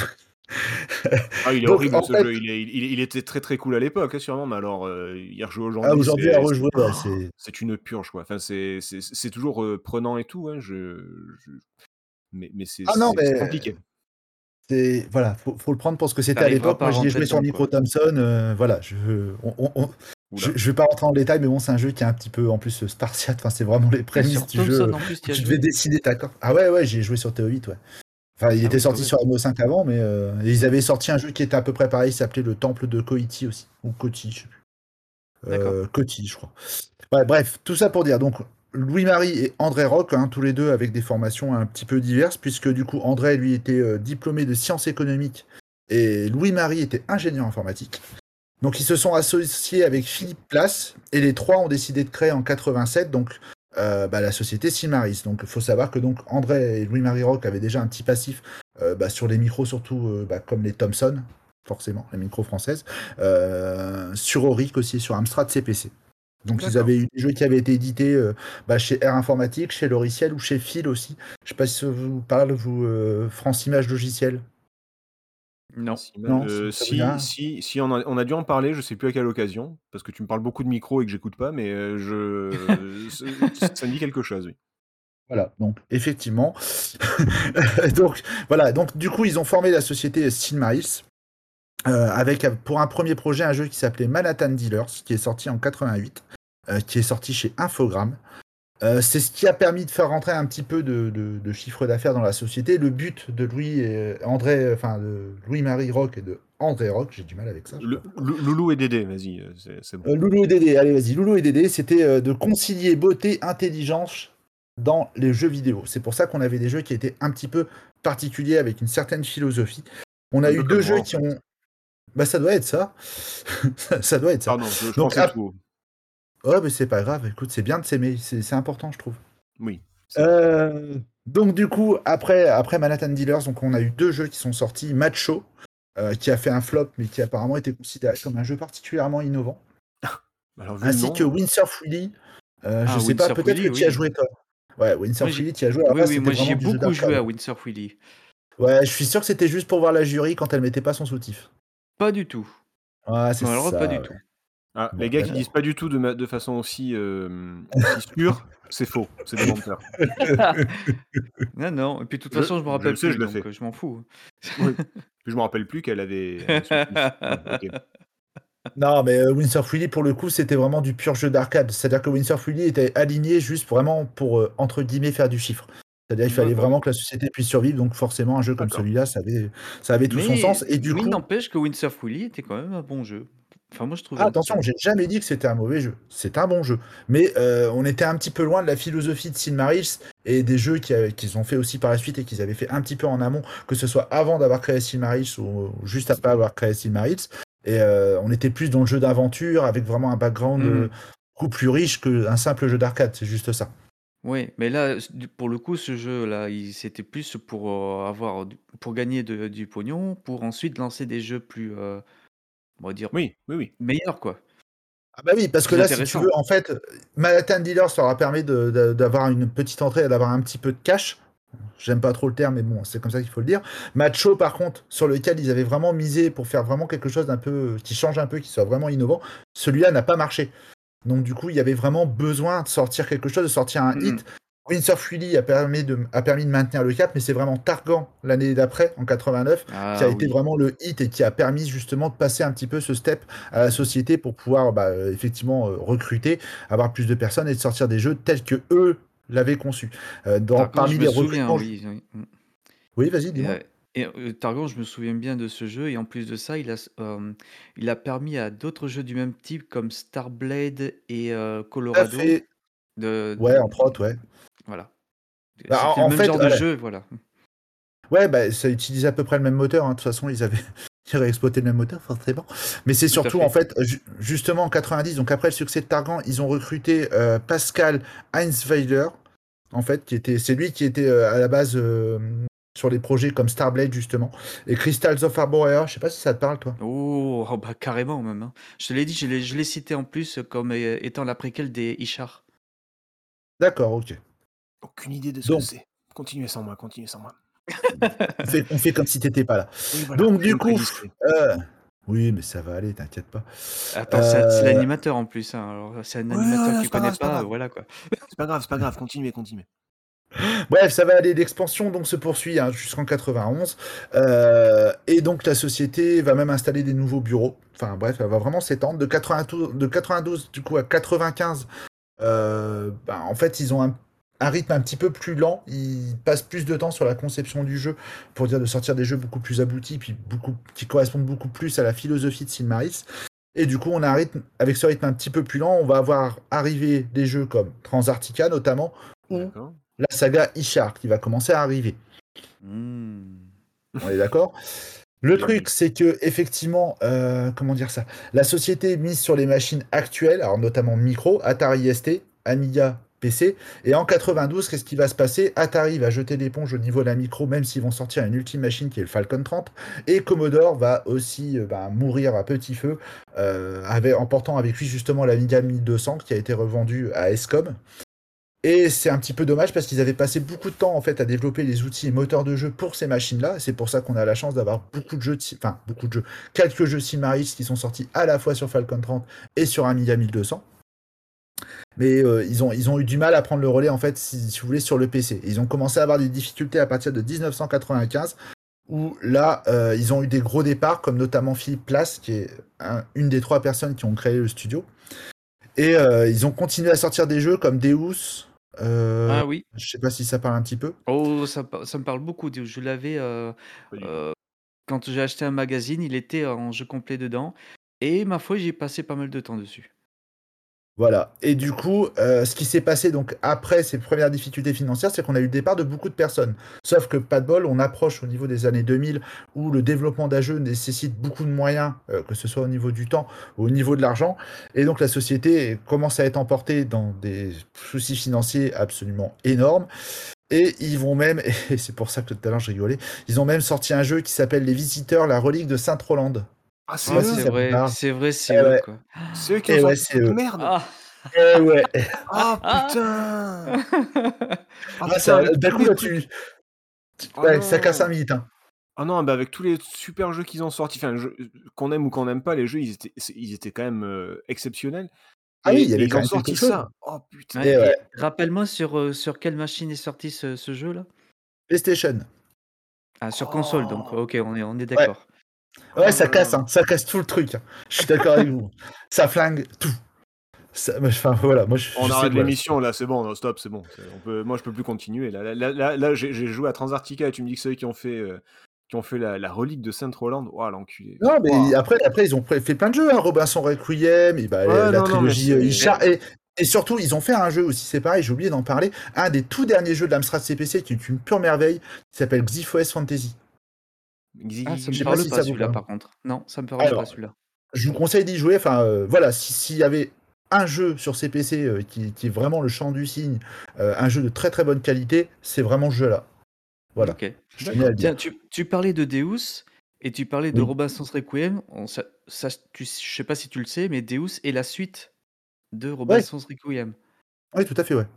Ah, il est Donc, horrible ce fait jeu, il est il il était très, très cool à l'époque, hein, sûrement, mais alors, heu, y rejouer ah, aujourd'hui, aujourd'hui, à rejouer, c'est c'est une purge, quoi. Enfin, c'est c'est c'est toujours, heu, prenant et tout, hein, je je mais mais c'est ah non, c'est c'est mais compliqué. c'est voilà, faut faut le prendre pour ce que c'était à l'époque. Moi, j'y ai joué sur micro quoi. Thomson, heu, voilà, je on on on Ouh je je vais pas rentrer en détail, mais bon, c'est un jeu qui est un petit peu, en plus, spartiate, enfin, c'est vraiment les Ah, prémices du jeu, heu, en plus, tu devais joué? dessiner ta carte. Ah ouais, ouais, j'y ai joué sur TO8, ouais. Enfin, il Ah était oui, sorti sur MO5 avant, mais heu, ils avaient sorti un jeu qui était à peu près pareil, il s'appelait le Temple de Koiti aussi, ou Koti, je sais plus. Koti, je crois. Ouais, bref, tout ça pour dire, donc Louis-Marie et André Roch, hein, tous les 2 avec des formations un petit peu diverses, puisque du coup, André, lui, était, heu, diplômé de sciences économiques et Louis-Marie était ingénieur informatique. Donc ils se sont associés avec Philippe Place et les 3 ont décidé de créer en 87 donc heu, bah, la société Silmarils. Donc il faut savoir que donc André et Louis-Marie Roch avaient déjà un petit passif, heu, bah, sur les micros surtout, heu, bah, comme les Thomson, forcément, les micros françaises, sur Auric aussi, sur Amstrad CPC. Donc ils avaient eu des jeux qui avaient été édités, chez Air Informatique, chez Loriciel ou chez Phil aussi. Je sais pas si ça vous parle vous, France Images Logiciels? Non. Si mal Non, heu, ça vous dit si rien? si si on a on a dû en parler, je sais plus à quelle occasion, parce que tu me parles beaucoup de micro et que j'écoute pas, mais heu, je ça me dit quelque chose, oui. Voilà, donc effectivement. donc voilà, donc du coup, ils ont formé la société Silmarils, heu, avec euh, pour un premier projet un jeu qui s'appelait Manhattan Dealers, qui est sorti en 88, heu, qui est sorti chez Infogrames. Heu, c'est ce qui a permis de faire rentrer un petit peu de de de chiffre d'affaires dans la société. Le but de Louis et André, enfin de Louis-Marie Roch et de André Roch, j'ai du mal avec ça, Le Loulou et Dédé, vas-y, c'est bon. Loulou et Dédé, allez vas-y, Loulou et Dédé, c'était, de concilier beauté, intelligence dans les jeux vidéo. C'est pour ça qu'on avait des jeux qui étaient un petit peu particuliers avec une certaine philosophie. On a Un eu peu 2 comme moi, jeux en qui fait. ont bah, ça doit être ça. Ça doit être ça. Pardon, je je Donc ap tout ouais, mais c'est pas grave, écoute, c'est bien de s'aimer, c'est important, je trouve. Oui. Heu, donc du coup, après après Manhattan Dealers, donc on a eu 2 jeux qui sont sortis. Macho, heu, qui a fait un flop, mais qui apparemment était considéré comme un jeu particulièrement innovant, Alors ainsi que Windsurf Willy. Je Ah, sais pas, peut-être que tu as joué toi? Ouais, Windsurf j'ai Willy, tu as joué. Oui, oui, moi, j'y ai vraiment du jeu beaucoup joué à Windsurf Willy. Ouais, je suis sûr que c'était juste pour voir la jury quand elle mettait pas son soutif. Pas du tout. Ouais, c'est Mais alors, pas ça, du tout. Ah, Bon, les gars qui disent d'accord. pas du tout de ma de façon aussi, aussi sûre, c'est faux, c'est des menteurs. Non, non et puis de toute Je façon, je me je le rappelle sais, plus je le fais. heu, je m'en fous. Oui. Puis je me rappelle plus qu'elle avait. Non, mais heu, Windsurf Willy, pour le coup, c'était vraiment du pur jeu d'arcade. C'est-à-dire que Windsurf Willy était aligné juste vraiment pour, heu, entre guillemets, «faire du chiffre». C'est-à-dire, il fallait vraiment que la société puisse survivre, donc forcément, un jeu comme celui-là, ça avait ça avait tout son sens et du mais il coup n'empêche que Windsurf Willy était quand même un bon jeu. Enfin, moi, je trouvais ah attention, j'ai jamais dit que c'était un mauvais jeu. C'est un bon jeu. Mais heu, on était un petit peu loin de la philosophie de Silmarils et des jeux qu'ils ont fait aussi par la suite et qu'ils avaient fait un petit peu en amont, que ce soit avant d'avoir créé Silmarils ou juste après avoir créé Silmarils et heu, on était plus dans le jeu d'aventure avec vraiment un background, Mmh heu, beaucoup plus riche qu'un simple jeu d'arcade, c'est juste ça. Ouais, mais là, pour le coup, ce jeu-là, c'était plus pour, avoir pour gagner de du pognon, pour ensuite lancer des jeux plus, on va dire Oui, oui, oui. meilleurs, quoi. Ah bah oui, parce que là, si tu veux, en fait, Manhattan Dealers leur a permis d'avoir une petite entrée et d'avoir un petit peu de cash. J'aime pas trop le terme, mais bon, c'est comme ça qu'il faut le dire. Matcho, par contre, sur lequel ils avaient vraiment misé pour faire vraiment quelque chose d'un peu qui change un peu, qui soit vraiment innovant, celui-là n'a pas marché. Donc du coup, il y avait vraiment besoin de sortir quelque chose, de sortir un Mmh hit. Winds of Fury a permis de a permis de maintenir le cap, mais c'est vraiment Targan, l'année d'après, en 89, qui a Ah été vraiment le hit et qui a permis justement de passer un petit peu ce step à la société pour pouvoir, bah, heu, effectivement, heu, recruter, avoir plus de personnes et de sortir des jeux tels qu'eux l'avaient conçu. Dans Targon, parmi les souviens, recrutements oui, oui, mmh oui, vas-y, dis-moi? et Targon, je me souviens bien de ce jeu et en plus de ça, il a il a permis à d'autres jeux du même type comme Starblade et Colorado de Ouais, entre autres, ouais. Voilà. Bah, en le en même fait, genre de jeu, voilà. Ouais, bah, ça utilisait à peu près le même moteur, hein. De toute façon, ils avaient ils réexploité le même moteur, forcément. Mais c'est surtout, en fait. fait, ju justement en 90, donc après le succès de Targan, ils ont recruté, heu, Pascal Heinzweiler, en fait, qui était c'est lui qui était, heu, à la base, hem, sur les projets comme Starblade, justement et Crystals of Arborea, je sais pas si ça te parle, toi? Oh! Oh bah, carrément même, hein. Je te l'ai dit, je l'ai cité en plus comme, étant la préquelle des Ishar. D'accord, OK. Aucune idée de ce que c'est. Continuez sans moi, continuez sans moi. on fait on fait comme si tu étais pas là. Oui, voilà, Donc du coup, heu oui, mais ça va aller, t'inquiète pas. Attends, c'est Heu l'animateur en plus, hein, alors c'est un Ouais, animateur ouais, que tu c'est pas connais grave, c'est pas pas, heu, grave. voilà, quoi. C'est pas grave, c'est pas grave, continuez, continuez. Bref, ça va aller. L'expansion donc se poursuit hein, jusqu'en 91. Euh, et donc la société va même installer des nouveaux bureaux. Enfin bref, elle va vraiment s'étendre. De 92, de 92 du coup à 95, euh, ben, en fait ils ont un, un rythme un petit peu plus lent. Ils passent plus de temps sur la conception du jeu pour dire de sortir des jeux beaucoup plus aboutis, puis beaucoup, qui correspondent beaucoup plus à la philosophie de Silmaris. Et du coup, on a un rythme, avec ce rythme un petit peu plus lent, on va avoir arrivé des jeux comme Transarctica notamment, ou la saga Ishar qui va commencer à arriver. Mmh. On est d'accord? Le truc, c'est que effectivement, euh, comment dire ça? La société mise sur les machines actuelles, alors notamment micro, Atari ST, Amiga, PC. Et en 92, qu'est-ce qui va se passer? Atari va jeter l'éponge au niveau de la micro, même s'ils vont sortir une ultime machine qui est le Falcon 30. Et Commodore va aussi euh, bah, mourir à petit feu, euh, avec, en portant avec lui justement l'Amiga 1200 qui a été revendu à Escom. Et c'est un petit peu dommage parce qu'ils avaient passé beaucoup de temps en fait à développer les outils et moteurs de jeu pour ces machines-là. C'est pour ça qu'on a la chance d'avoir beaucoup de jeux, de... enfin de jeux, quelques jeux Silmaris qui sont sortis à la fois sur Falcon 30 et sur Amiga 1200. Mais euh, ils, ont, ils ont eu du mal à prendre le relais en fait, si, si vous voulez, sur le PC. Ils ont commencé à avoir des difficultés à partir de 1995 où là, euh, ils ont eu des gros départs, comme notamment Philippe Place, qui est un, une des trois personnes qui ont créé le studio. Et euh, ils ont continué à sortir des jeux comme Deus, euh, Ah oui. je sais pas si ça parle un petit peu. Oh, ça, ça me parle beaucoup. de- Je l'avais euh, Oui. euh, quand j'ai acheté un magazine, il était en jeu complet dedans. Et ma foi, j'ai passé pas mal de temps dessus. Voilà. Et du coup, euh, ce qui s'est passé donc après ces premières difficultés financières, c'est qu'on a eu le départ de beaucoup de personnes. Sauf que pas de bol, on approche au niveau des années 2000 où le développement d'un jeu nécessite beaucoup de moyens, euh, que ce soit au niveau du temps au niveau de l'argent. Et donc la société commence à être emportée dans des soucis financiers absolument énormes. Et ils vont même, et c'est pour ça que tout à l'heure je rigolais, ils ont même sorti un jeu qui s'appelle Les Visiteurs, la relique de Sainte-Roland. Ah, c'est Ah, eux c'est vrai, c'est vrai, c'est Eh eux, ouais, quoi. C'est eux qui ont eh ouais, sorti c'est cette eux. merde Ah Eh ouais. Ah putain Ah Ah, putain, ça, avec d'un tous coup les là trucs tu, tu- Oh ouais, ça casse un non mythe. Hein. Ah non, bah, avec tous les super jeux qu'ils ont sortis, enfin, qu'on aime ou qu'on n'aime pas, les jeux, ils étaient c'est ils étaient quand même, heu, exceptionnels Ah oui, il et y et avait ils quand ont même quelque sorti chose. ça. Oh putain Ouais, et rappelle-moi sur, euh, sur quelle machine est sorti ce, ce jeu-là? PlayStation. Ah, sur console, donc Oh! ok, on est, on est Ouais, d'accord. Ouais, ça casse, là! hein. ça casse tout le truc. hein. Je suis d'accord avec vous. Ça flingue tout. Ça- enfin voilà, moi je, On je arrête l'émission là, c'est bon, non, stop, c'est bon, c'est on peut moi je peux plus continuer là là là là là, j'ai joué à Transarctica et tu me dis que c'est eux qui ont fait, heu, qui ont fait la la relique de Sainte-Roland. Waouh l'enculé. Non, mais après, après ils ont fait plein de jeux, hein. Robinson Requiem, et bah, Ouais, la non, non, trilogie euh, Ishar, et, et surtout ils ont fait un jeu aussi, c'est pareil, j'ai oublié d'en parler, un des tout derniers jeux de l'Amstrad CPC qui est une pure merveille, qui s'appelle Xyphos Fantasy. Ah, ça me pas parle si pas vous celui-là par contre. Non, ça me parle pas Alors, celui-là. je vous conseille d'y jouer. Enfin, euh, voilà, si- s'il y avait un jeu sur CPC euh, qui, qui est vraiment le champ du cygne, euh, un jeu de très très bonne qualité, c'est vraiment ce jeu-là. Voilà. Je à. Tiens, tu, tu parlais de Deus et tu parlais de Oui. Robinson's Requiem. On, ça, ça, tu, je sais pas si tu le sais, mais Deus est la suite de Robinson's Requiem. Oui, tout à fait, ouais.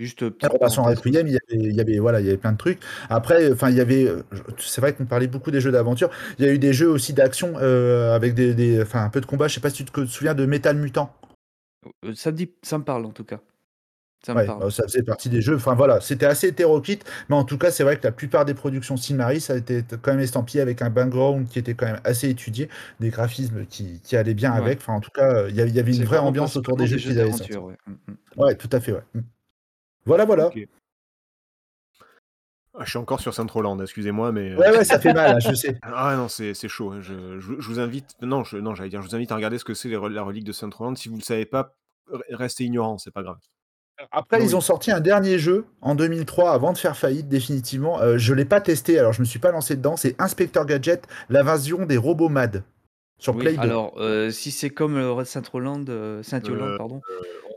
Juste euh, relation parenthèse. Requiem, il y avait, il y avait, voilà, il y avait plein de trucs. Après, enfin, il y avait, euh, c'est vrai qu'on parlait beaucoup des jeux d'aventure. Il y a eu des jeux aussi d'action euh, avec des, des- enfin, un peu de combat. Je sais pas si tu te souviens de Metal Mutant. Euh, Ça me dit, ça me parle en tout cas. Ça Ouais, bah, ça faisait partie des jeux. Enfin voilà, c'était assez hétéroclite, mais en tout cas, c'est vrai que la plupart des productions Silmaris, ça a été quand même estampillé avec un background qui était quand même assez étudié, des graphismes qui, qui allaient bien Ouais. avec. Enfin, en tout cas, il y avait, une vraie ambiance autour des jeux qu'ils avaient ouais. Mm, mm. Ouais, tout à fait, ouais. Voilà, voilà. Ah, je suis encore sur Saint-Roland, excusez-moi, mais. euh, Ouais, ouais, ça fait mal, hein, je sais. Ah non, c'est c'est chaud. hein. Je, je- je vous invite. Non, je, non, j'allais dire, je vous invite à regarder ce que c'est la relique de Saint-Roland. Si vous ne le savez pas, re- restez ignorant, c'est pas grave. Après, Oui. ils ont sorti un dernier jeu en 2003 avant de faire faillite définitivement. Euh, je l'ai pas testé, alors je me suis pas lancé dedans. C'est Inspector Gadget, l'invasion des robots MAD sur Oui, Play 2. alors euh, si c'est comme euh, Saint-Yolande, Euh, pardon,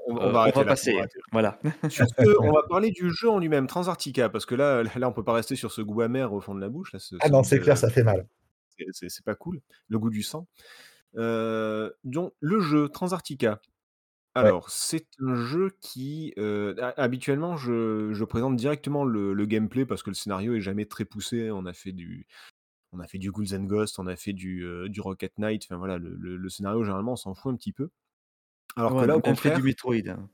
On, on euh, va passer. on va là. Voilà. Sur ce, on va parler du jeu en lui-même, Transarctica, parce que là, là, on peut pas rester sur ce goût amer au fond de la bouche. Là, ce- Ah ce non, c'est clair, ça fait mal. c'est- pas cool. Le goût du sang. Euh, donc, le jeu Transarctica. Alors, c'est un jeu qui, euh, ha- habituellement, je, je présente directement le, le gameplay parce que le scénario est jamais très poussé. On a fait du, on a fait du Ghouls and Ghosts, on a fait du, euh, du Rocket Knight. Enfin voilà, le, le- le scénario génélement, on s'en fout un petit peu. Alors Ouais, que là, on au contraire, du Metroid. hein.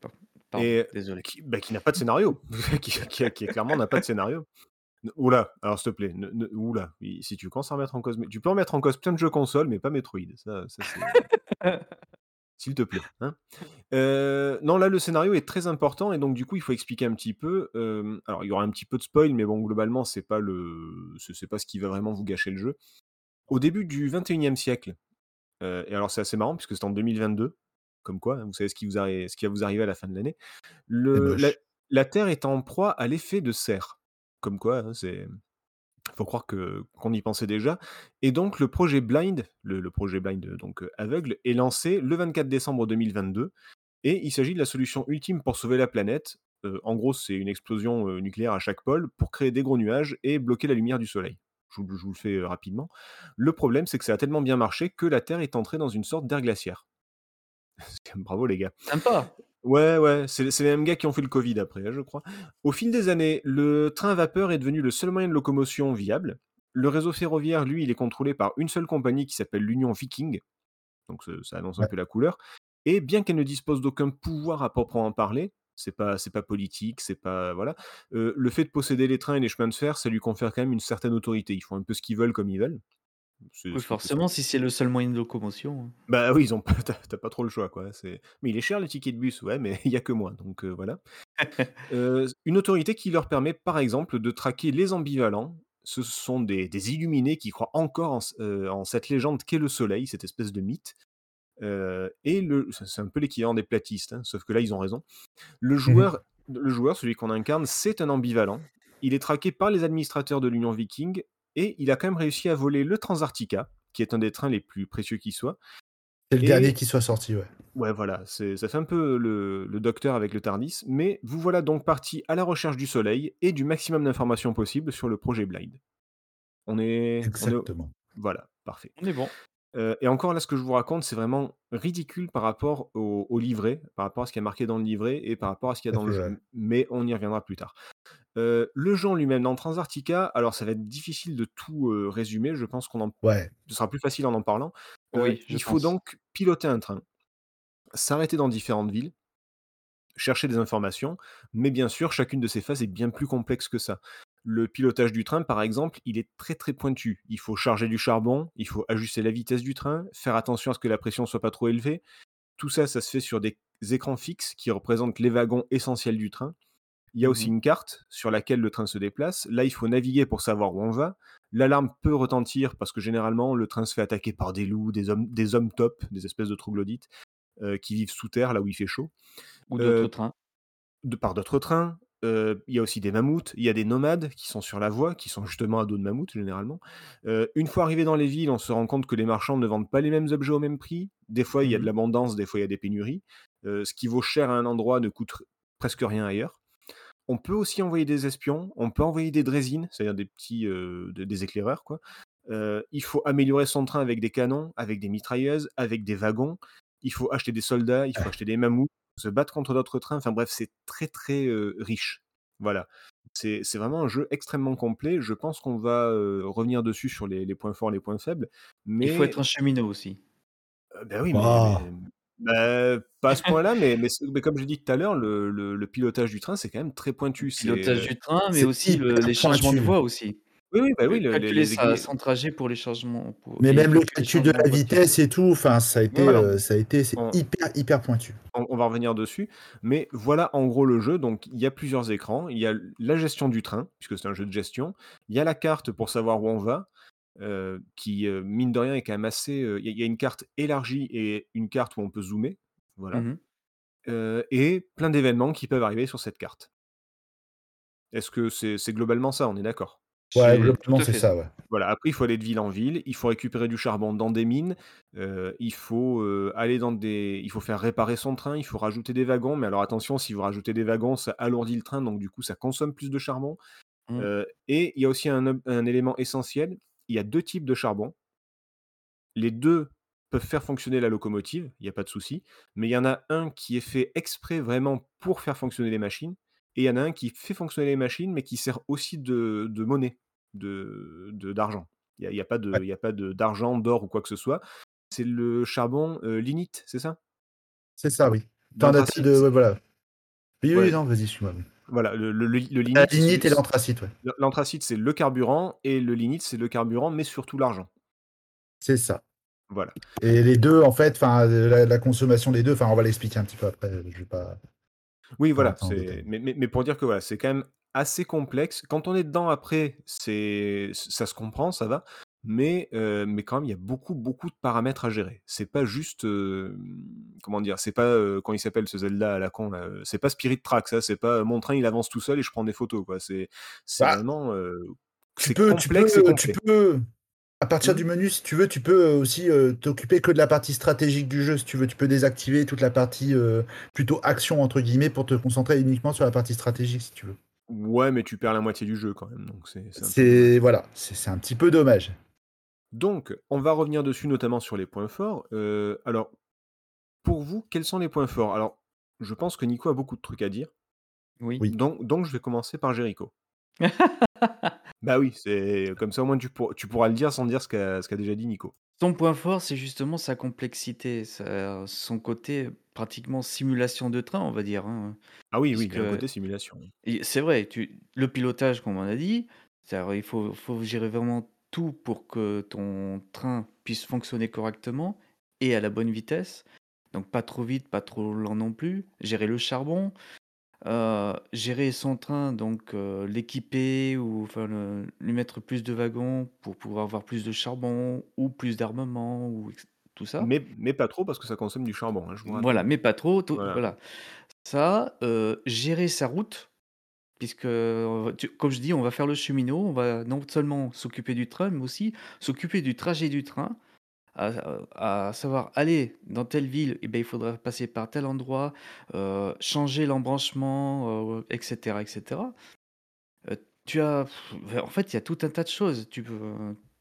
Pardon, et désolé. qui, bah, qui n'a pas de scénario, qui, qui- qui clairement n'a pas de scénario. Oula, alors s'il te plaît, ne- ne- oula, si tu commences à remettre en cause, tu peux remettre en cause plein de jeux console, mais pas Metroid, ça, ça c'est, s'il te plaît. hein. Euh, non, là le scénario est très important et donc du coup il faut expliquer un petit peu. euh, alors il y aura un petit peu de spoil, mais bon globalement c'est pas le, c'est pas ce qui va vraiment vous gâcher le jeu. Au début du 21e siècle, euh, et alors c'est assez marrant puisque c'est en 2022, comme quoi, vous savez ce qui, vous arri- ce qui va vous arriver à la fin de l'année. Le, la, la Terre est en proie à l'effet de serre. Comme quoi, hein, c'est. faut croire que qu'on y pensait déjà. Et donc le projet Blind, le, le projet Blind euh, donc euh, aveugle, est lancé le 24 décembre 2022. Et il s'agit de la solution ultime pour sauver la planète. Euh, en gros, c'est une explosion euh, nucléaire à chaque pôle pour créer des gros nuages et bloquer la lumière du Soleil. Je vous, je vous le fais rapidement. Le problème, c'est que ça a tellement bien marché que la Terre est entrée dans une sorte d'air glaciaire. Bravo les gars. Sympa. Ouais, ouais, c'est c'est les mêmes gars qui ont fait le Covid après, hein, je crois. Au fil des années, le train à vapeur est devenu le seul moyen de locomotion viable. Le réseau ferroviaire, lui, il est contrôlé par une seule compagnie qui s'appelle l'Union Viking. Donc ça, ça annonce un Ouais. peu la couleur. Et bien qu'elle ne dispose d'aucun pouvoir à proprement parler, c'est pas, c'est pas politique, c'est pas voilà. euh, le fait de posséder les trains et les chemins de fer, ça lui confère quand même une certaine autorité. Ils font un peu ce qu'ils veulent comme ils veulent. C'est- Oui, c'est- forcément, si c'est le seul moyen de locomotion. hein. bah oui, ils ont pas, t'as, t'as pas trop le choix, quoi. C'est... Mais il est cher le ticket de bus, ouais, mais il y a que moi, donc euh, voilà. Euh, une autorité qui leur permet, par exemple, de traquer les ambivalents. Ce sont des, des illuminés qui croient encore en, euh, en cette légende qu'est le Soleil, cette espèce de mythe. Euh, et le, c'est c'est un peu l'équivalent des platistes, hein, sauf que là, ils ont raison. Le joueur, le joueur, celui qu'on incarne, c'est un ambivalent. Il est traqué par les administrateurs de l'Union Viking et il a quand même réussi à voler le Transarctica, qui est un des trains les plus précieux qui soit. C'est le Et- dernier qui soit sorti, ouais. Ouais, voilà, c'est, ça fait un peu le, le docteur avec le Tardis, mais vous voilà donc parti à la recherche du soleil et du maximum d'informations possibles sur le projet Blind. On est. on est- Exactement. Voilà, parfait. On est bon. Euh, et encore là, ce que je vous raconte, c'est vraiment ridicule par rapport au, au livret, par rapport à ce qui est marqué dans le livret et par rapport à ce qu'il y a dans le jeu. Mais on y reviendra plus tard. Euh, le en lui-même, dans Transarctica, alors ça va être difficile de tout euh, résumer, je pense qu'on en Ouais. ce sera plus facile en en parlant. Oui, il faut pense. donc piloter un train, s'arrêter dans différentes villes, chercher des informations, mais bien sûr, chacune de ces phases est bien plus complexe que ça. Le pilotage du train, par exemple, il est très très pointu. Il faut charger du charbon, il faut ajuster la vitesse du train, faire attention à ce que la pression soit pas trop élevée. Tout ça, ça se fait sur des écrans fixes qui représentent les wagons essentiels du train. Il y a aussi Mhm. une carte sur laquelle le train se déplace. Là, il faut naviguer pour savoir où on va. L'alarme peut retentir parce que généralement, le train se fait attaquer par des loups, des hommes, des hommes top, des espèces de troglodytes euh, qui vivent sous terre, là où il fait chaud, Ou d'autres Euh, trains. de par d'autres trains. Euh, il y a aussi des mammouths, il y a des nomades qui sont sur la voie, qui sont justement à dos de mammouth généralement. Euh, une fois arrivé dans les villes, on se rend compte que les marchands ne vendent pas les mêmes objets au même prix. Des fois, il y a de Mmh l'abondance, des fois, il y a des pénuries. Euh, ce qui vaut cher à un endroit ne coûte presque rien ailleurs. On peut aussi envoyer des espions, on peut envoyer des drésines, c'est-à-dire des petits euh, des, des éclaireurs, quoi. Euh, il faut améliorer son train avec des canons, avec des mitrailleuses, avec des wagons. Il faut acheter des soldats, il faut acheter des mammouths, se battre contre d'autres trains. Enfin bref, c'est très très euh, riche. Voilà. C'est c'est vraiment un jeu extrêmement complet. Je pense qu'on va euh, revenir dessus sur les, les points forts, les points faibles. Il faut Mais être un cheminot aussi. euh, ben oui, mais, mais bah, pas à ce point-là, mais, mais, c'est- mais comme je l'ai dit tout à l'heure, le, le- le pilotage du train, c'est quand même très pointu. Pilotage du train, mais aussi le- les changements de voie aussi. oui, oui, bah oui, le- Calculer les trajet pour les changements. Pour, Mais et même le calcul de la vitesse et tout, enfin, ça a été, Voilà. euh, ça a été, c'est On- hyper, hyper pointu. on, on va revenir dessus. Mais voilà en gros le jeu. Donc il y a plusieurs écrans. Il y a la gestion du train, puisque c'est un jeu de gestion. Il y a la carte pour savoir où on va, euh, qui, euh, mine de rien, est quand même assez. euh, Il y, a- il y a une carte élargie et une carte où on peut zoomer. Voilà. Euh, et plein d'événements qui peuvent arriver sur cette carte. Est-ce que c'est globalement ça? On est d'accord Ouais, globalement, c'est ça, ouais. Voilà, après, il faut aller de ville en ville, il faut récupérer du charbon dans des mines, il faut aller dans des. Il faut faire réparer son train, il faut rajouter des wagons, mais alors attention, si vous rajoutez des wagons, ça alourdit le train, donc du coup, ça consomme plus de charbon. Mm. Euh, et il y a aussi un élément essentiel il y a deux types de charbon. Les deux peuvent faire fonctionner la locomotive, il n'y a pas de souci, mais il y en a un qui est fait exprès vraiment pour faire fonctionner les machines, et il y en a un qui fait fonctionner les machines, mais qui sert aussi de, de monnaie, de d'argent. Il n'y a, pas de- Ouais. il y a pas de- d'argent, d'or ou quoi que ce soit. C'est le charbon euh, lignite, c'est ça? C'est ça, oui. T'en as L'anthracite, de, c'est- ouais, voilà. Oui, non, vas-y, suis-moi. Voilà, le, le, le- le La lignite, lignite et l'anthracite, ouais. l'anthracite, c'est le carburant, et le lignite, c'est le carburant, mais surtout l'argent. C'est ça. Voilà. Et les deux, en fait, enfin, la, la consommation des deux, enfin, on va l'expliquer un petit peu après. Je vais pas. Oui, voilà. mais pour dire que voilà, c'est quand même assez complexe. Quand on est dedans après, c'est ça se comprend, ça va. Mais, euh, mais quand même, il y a beaucoup, beaucoup de paramètres à gérer. C'est pas juste. euh, comment dire C'est pas. euh, quand il s'appelle ce Zelda à la con, là, c'est pas Spirit Track, ça. C'est pas mon train, il avance tout seul et je prends des photos, quoi. C'est c'est Bah, vraiment. Tu peux, tu complexe peux, tu peux, à partir Mhm. du menu, si tu veux, tu peux aussi t'occuper que de la partie stratégique du jeu, si tu veux. Tu peux désactiver toute la partie plutôt action, entre guillemets, pour te concentrer uniquement sur la partie stratégique, si tu veux. Ouais, mais tu perds la moitié du jeu quand même. Donc c'est voilà, c'est c'est un petit peu dommage. Donc, on va revenir dessus, notamment sur les points forts. Euh, alors, pour vous, quels sont les points forts? Alors, je pense que Nico a beaucoup de trucs à dire. Oui. Oui. Donc, donc je vais commencer par Jericho. Bah oui, c'est comme ça au moins tu, pour- tu pourras le dire sans dire ce qu'a déjà dit Nico. Son point fort, c'est justement sa complexité, sa- son côté pratiquement simulation de train, on va dire. hein. Ah oui, oui, il y a un Puisque- côté simulation. C'est vrai, tu, le pilotage, comme on a dit, il faut, faut gérer vraiment tout pour que ton train puisse fonctionner correctement et à la bonne vitesse. Donc pas trop vite, pas trop lent non plus. Gérer le charbon, euh, gérer son train, donc euh, l'équiper ou enfin, le- lui mettre plus de wagons pour pouvoir avoir plus de charbon ou plus d'armement ou tout ça. Mais, mais pas trop parce que ça consomme du charbon, hein, je vous rappelle. Voilà, mais pas trop. tout- Voilà. voilà. Ça, euh, gérer sa route, puisque, euh, tu- comme je dis, on va faire le cheminot, on va non seulement s'occuper du train, mais aussi s'occuper du trajet du train, à, à savoir aller dans telle ville, eh ben, il faudra passer par tel endroit, euh, changer l'embranchement, euh, etc., etc. Euh, tu as, en fait, il y a tout un tas de choses. Tu peux,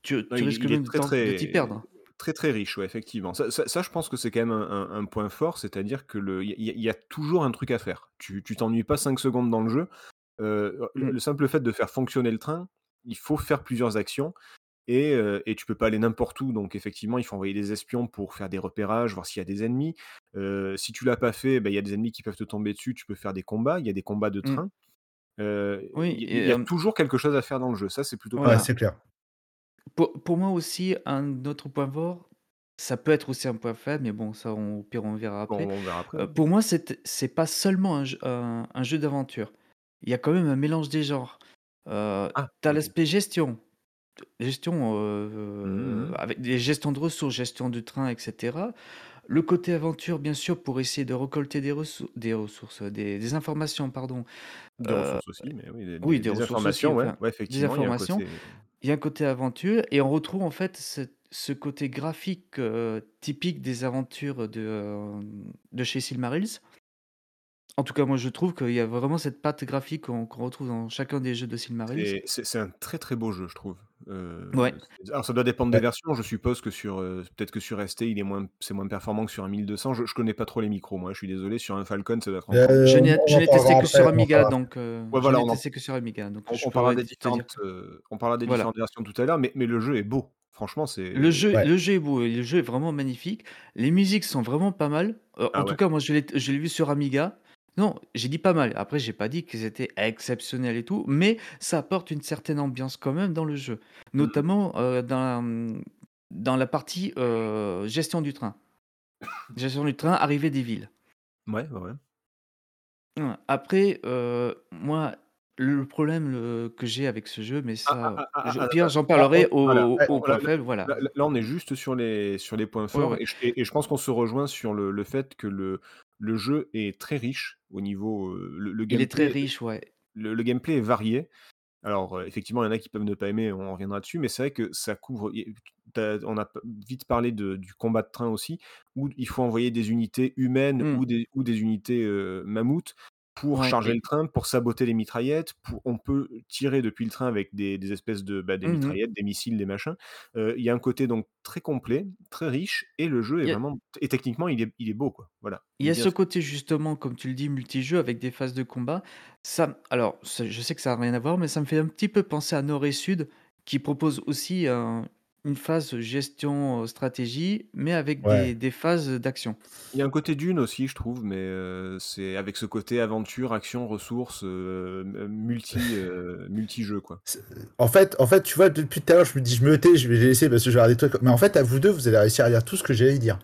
tu, Non, tu il- risques il est même de très, t'en- de t'y très- perdre. Très très riche, ouais, effectivement. Ça, ça- ça, je pense que c'est quand même un, un- un point fort, c'est-à-dire que le, il y, a- il y a toujours un truc à faire. Tu tu t'ennuies pas 5 secondes dans le jeu. Euh, le, le simple fait de faire fonctionner le train, il faut faire plusieurs actions et, euh, et tu peux pas aller n'importe où. Donc effectivement, il faut envoyer des espions pour faire des repérages, voir s'il y a des ennemis. Euh, si tu l'as pas fait, ben, il y a des ennemis qui peuvent te tomber dessus. Tu peux faire des combats. Il y a des combats de Mm. train. Euh, Oui, il y, a euh, toujours quelque chose à faire dans le jeu. Ça, c'est plutôt pas Voilà. C'est clair. Pour, pour moi aussi, un autre point fort, ça peut être aussi un point faible, mais bon, ça, on, au pire, on verra Bon, après. on verra après. Euh, pour moi, c'est c'est pas seulement un jeu, un, un jeu d'aventure. Il y a quand même un mélange des genres. Euh, Ah, T'as ok. l'aspect gestion. Gestion euh, Mhm. avec des gestions de ressources, gestion du train, etc. Le côté aventure, bien sûr, pour essayer de récolter des, ressources, des ressources, des, des informations, pardon. Des Euh, ressources aussi, mais oui, des, oui, des- des des ressources informations, ouais. enfin, Ouais, des effectivement, il y a un informations. côté. il y a un côté aventure et on retrouve en fait ce, ce côté graphique euh, typique des aventures de, euh, de chez Silmarils. En tout cas, moi je trouve qu'il y a vraiment cette patte graphique qu'on qu'on retrouve dans chacun des jeux de Silmarils. Et c'est c'est un très très beau jeu, je trouve. Euh, Ouais. c'est- alors ça doit dépendre des Ouais. versions. Je suppose que sur euh, peut-être que sur ST, il est moins c'est moins performant que sur un 1200. Je, je connais pas trop les micros, moi. Je suis désolé. Sur un Falcon, ça doit être encore. Euh, Je on en n'ai testé parlera que sur après, on en Amiga, parlera. donc euh, Ouais, je voilà, n'ai on en- testé que sur Amiga, donc On, je on parlera pourrais des te dire. différentes, euh, on parlera des Voilà. différentes versions tout à l'heure, mais, mais le jeu est beau. Franchement, c'est. Le jeu, Ouais. le jeu est beau, et le jeu est vraiment magnifique. Les musiques sont vraiment pas mal. Euh, Ah en tout ouais. cas, moi, je l'ai, je l'ai vu sur Amiga. Non, j'ai dit pas mal. Après, j'ai pas dit qu'ils étaient exceptionnels et tout, mais ça apporte une certaine ambiance quand même dans le jeu, Mhm. notamment euh, dans, dans la partie euh, gestion du train. Gestion du train, arrivée des villes. Ouais, ouais, ouais. Ouais. Après, euh, moi, le problème le- que j'ai avec ce jeu, mais Ah, ça, ah, ah, je- ah, au pire, j'en ah, parlerai on- au, voilà. au Ouais, point là- faible, voilà. Là, là- là, on est juste sur les, sur les points Ouais, forts ouais. Et, je, et- et je pense qu'on se rejoint sur le, le fait que le, le jeu est très riche au niveau. le, le Il est très gameplay, riche, ouais. le, le gameplay est varié. Alors, effectivement, il y en a qui peuvent ne pas aimer, on reviendra dessus, mais c'est vrai que ça couvre. On a vite parlé de- du combat de train aussi, où il faut envoyer des unités humaines ou, des, ou des unités euh, mammouths pour Ouais, charger le train, pour saboter les mitraillettes. Pour, on peut tirer depuis le train avec des, des espèces de bah, des Mhm. mitraillettes, des missiles, des machins. Euh, Il y a un côté donc très complet, très riche, et le jeu est a- vraiment. Et techniquement, il est, il est beau, quoi. Voilà. Il y a ce côté justement, comme tu le dis, multijeu avec des phases de combat. Ça, alors, je sais que ça n'a rien à voir, mais ça me fait un petit peu penser à Nord et Sud, qui propose aussi un- une phase gestion stratégie, mais avec Ouais. des, des phases d'action. Il y a un côté d'une aussi, je trouve, mais euh, c'est avec ce côté aventure, action, ressources, euh, multi, euh, multi-jeu, quoi. C'est- En fait, en fait, tu vois, depuis tout à l'heure, je me dis, je me tais, je vais les laisser parce que je vais regarder des trucs. Mais en fait, à vous deux, vous allez réussir à dire tout ce que j'allais dire.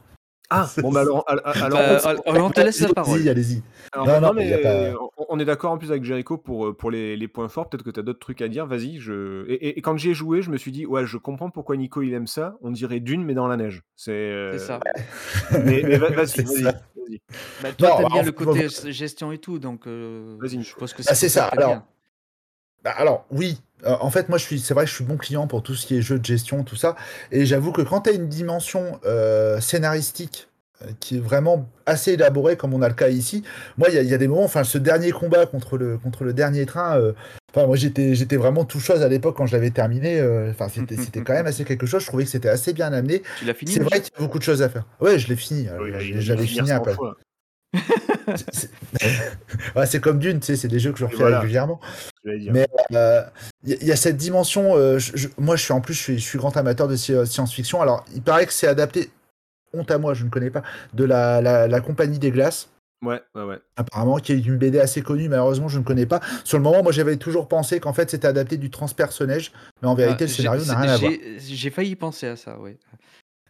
Ah, bon, bah alors, al- al- alors, Bah, on- alors, on te laisse la parole. Allez-y, allez-y. alors, non, non, non, mais pas- on- est d'accord en plus avec Jericho pour, euh, pour les, les points forts. Peut-être que tu as d'autres trucs à dire. Vas-y. Je... Et, et- et quand j'y ai joué, je me suis dit, ouais, je comprends pourquoi Nico il aime ça. On dirait Dune, mais dans la neige. C'est euh, C'est ça. Mais, mais va- vas-y, vas-y. ça. Bah, toi, t'aimes bah, bien en le côté gestion et tout, donc euh, Vas-y, je pense que Ah, c'est pour ça. t'aimes Alors. Bah, alors, oui. Euh, en fait, moi, je suis, c'est vrai que je suis bon client pour tout ce qui est jeu de gestion, tout ça. Et j'avoue que quand tu as une dimension euh, scénaristique euh, qui est vraiment assez élaborée, comme on a le cas ici, moi, il y, a- il y a des moments, enfin, ce dernier combat contre le, contre le dernier train, enfin, moi, j'étais, j'étais vraiment tout chose à l'époque quand je l'avais terminé. Enfin, c'était, c'était quand même assez quelque chose. Je trouvais que c'était assez bien amené. Tu l'as fini C'est vrai qu'il y a beaucoup de choses à faire. Ouais, je l'ai fini. Oui, J'avais fini un 100 peu. fois. C'est- Ouais, comme Dune, tu sais, c'est des jeux que je refais voilà. régulièrement. Je. Mais euh, il y, a- il y a cette dimension. euh, je- je- moi, je suis en plus, je suis, je suis grand amateur de sci- science-fiction. Alors, il paraît que c'est adapté. Honte à moi, je ne connais pas. De la, la, la Compagnie des Glaces. Ouais, ouais, ouais. Apparemment, qui est une BD assez connue. Malheureusement, je ne connais pas. Sur le moment, moi, j'avais toujours pensé qu'en fait, c'était adapté du transpersonnage. Mais en vérité, Ah, le scénario n'a rien à voir. j'ai- J'ai failli penser à ça, oui.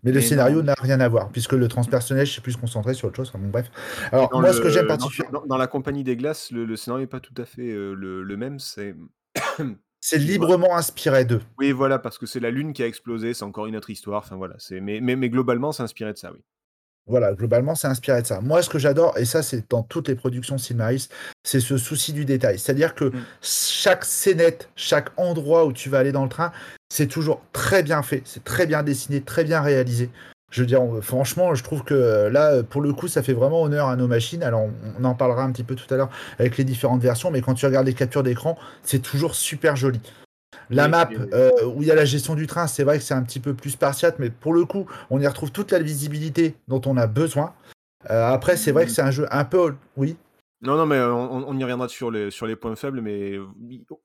Mais le scénario n'a rien à voir, puisque le transpersonnage, c'est plus concentré sur autre chose. Enfin, bon, bref. Alors, dans moi, le- ce que j'aime particulièrement. Dans, dans la compagnie des glaces, le, le scénario n'est pas tout à fait euh, le, le même. C'est. C'est librement inspiré d'eux. Oui, voilà, parce que c'est la Lune qui a explosé, c'est encore une autre histoire. Enfin voilà, c'est mais, mais, mais globalement, c'est inspiré de ça, oui. Voilà, globalement, c'est inspiré de ça. Moi, ce que j'adore, et ça, c'est dans toutes les productions Silmaris, c'est ce souci du détail. C'est-à-dire que Mm. chaque scénette, chaque endroit où tu vas aller dans le train, c'est toujours très bien fait, c'est très bien dessiné, très bien réalisé. Je veux dire, franchement, je trouve que euh, là, pour le coup, ça fait vraiment honneur à nos machines. Alors, on en parlera un petit peu tout à l'heure avec les différentes versions, mais quand tu regardes les captures d'écran, c'est toujours super joli. La Oui, map euh, où il y a la gestion du train, c'est vrai que c'est un petit peu plus spartiate, mais pour le coup, on y retrouve toute la visibilité dont on a besoin. Euh, après, c'est vrai que c'est un jeu un peu. Oui. Non, non, mais euh, on, on y reviendra sur les, sur les points faibles, mais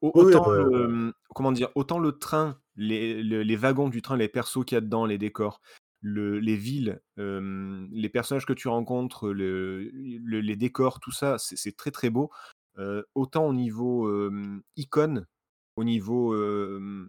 autant, euh, le, comment dire, autant le train, les, le- les wagons du train, les persos qu'il y a dedans, les décors, le- les villes, euh, les personnages que tu rencontres, le, le- les décors, tout ça, c'est c'est très très beau. Euh, autant au niveau euh, icône, au niveau euh,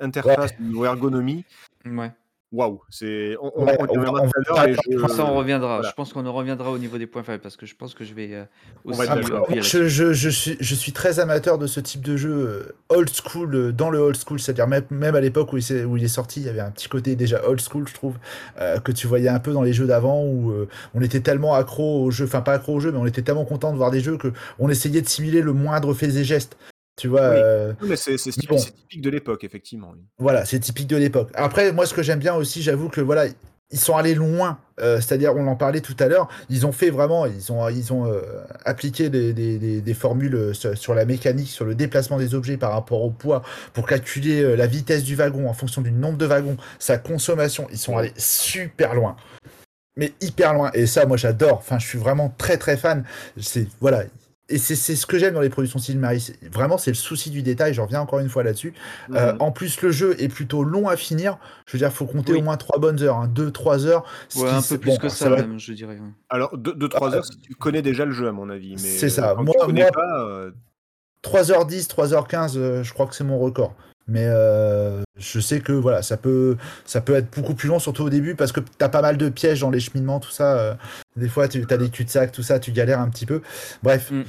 interface, au niveau ergonomie, Ouais. waouh, c'est. On, on- Ouais, on y on va- reviendra on tout à va- l'heure. et je- Ça, on reviendra. voilà. Je pense qu'on en reviendra au niveau des points faibles parce que je pense que je vais euh, On aussi va Après, moi, là-dessus. je, je- je suis, je suis très amateur de ce type de jeu euh, old school, euh, dans le old school, c'est-à-dire même, même à l'époque où, il s'est- où il est sorti, il y avait un petit côté déjà old school, je trouve, euh, que tu voyais un peu dans les jeux d'avant où euh, on était tellement accro au jeu, enfin pas accro au jeu, mais on était tellement content de voir des jeux que on essayait de simuler le moindre fait et geste. Tu vois, Oui. euh, mais c'est typique, bon. c'est typique de l'époque, effectivement. oui. Voilà, c'est typique de l'époque. Après, moi, ce que j'aime bien aussi, j'avoue que voilà, ils sont allés loin. Euh, C'est-à-dire, on en parlait tout à l'heure, ils ont fait vraiment, ils ont, ils ont euh, appliqué des, des- des- des formules sur, la mécanique, sur le déplacement des objets par rapport au poids, pour calculer la vitesse du wagon en fonction du nombre de wagons, sa consommation. Ils sont allés super loin. Mais hyper loin. Et ça, moi, j'adore. Enfin, je suis vraiment très, très fan. C'est, voilà. Et c'est c'est ce que j'aime dans les productions Silmaris. Vraiment, c'est le souci du détail. Je reviens encore une fois là-dessus. Euh, Mhm. en plus, le jeu est plutôt long à finir. Je veux dire, faut compter Oui. au moins 3 bonnes heures, 2-3 heures. ce Ouais, qui- un peu plus bon, que ça, va- même, je dirais. Alors, 2-3 Ah, heures si tu connais déjà le jeu, à mon avis. mais, c'est euh, ça. Moi- tu connais moi- pas, euh, 3h10, 3h15, euh, je crois que c'est mon record. Mais euh, je sais que voilà, ça peut, ça peut être beaucoup plus long, surtout au début, parce que t'as pas mal de pièges dans les cheminements, tout ça. euh, des fois, tu as des cul-de-sac, tout ça, tu galères un petit peu. Bref, Mm.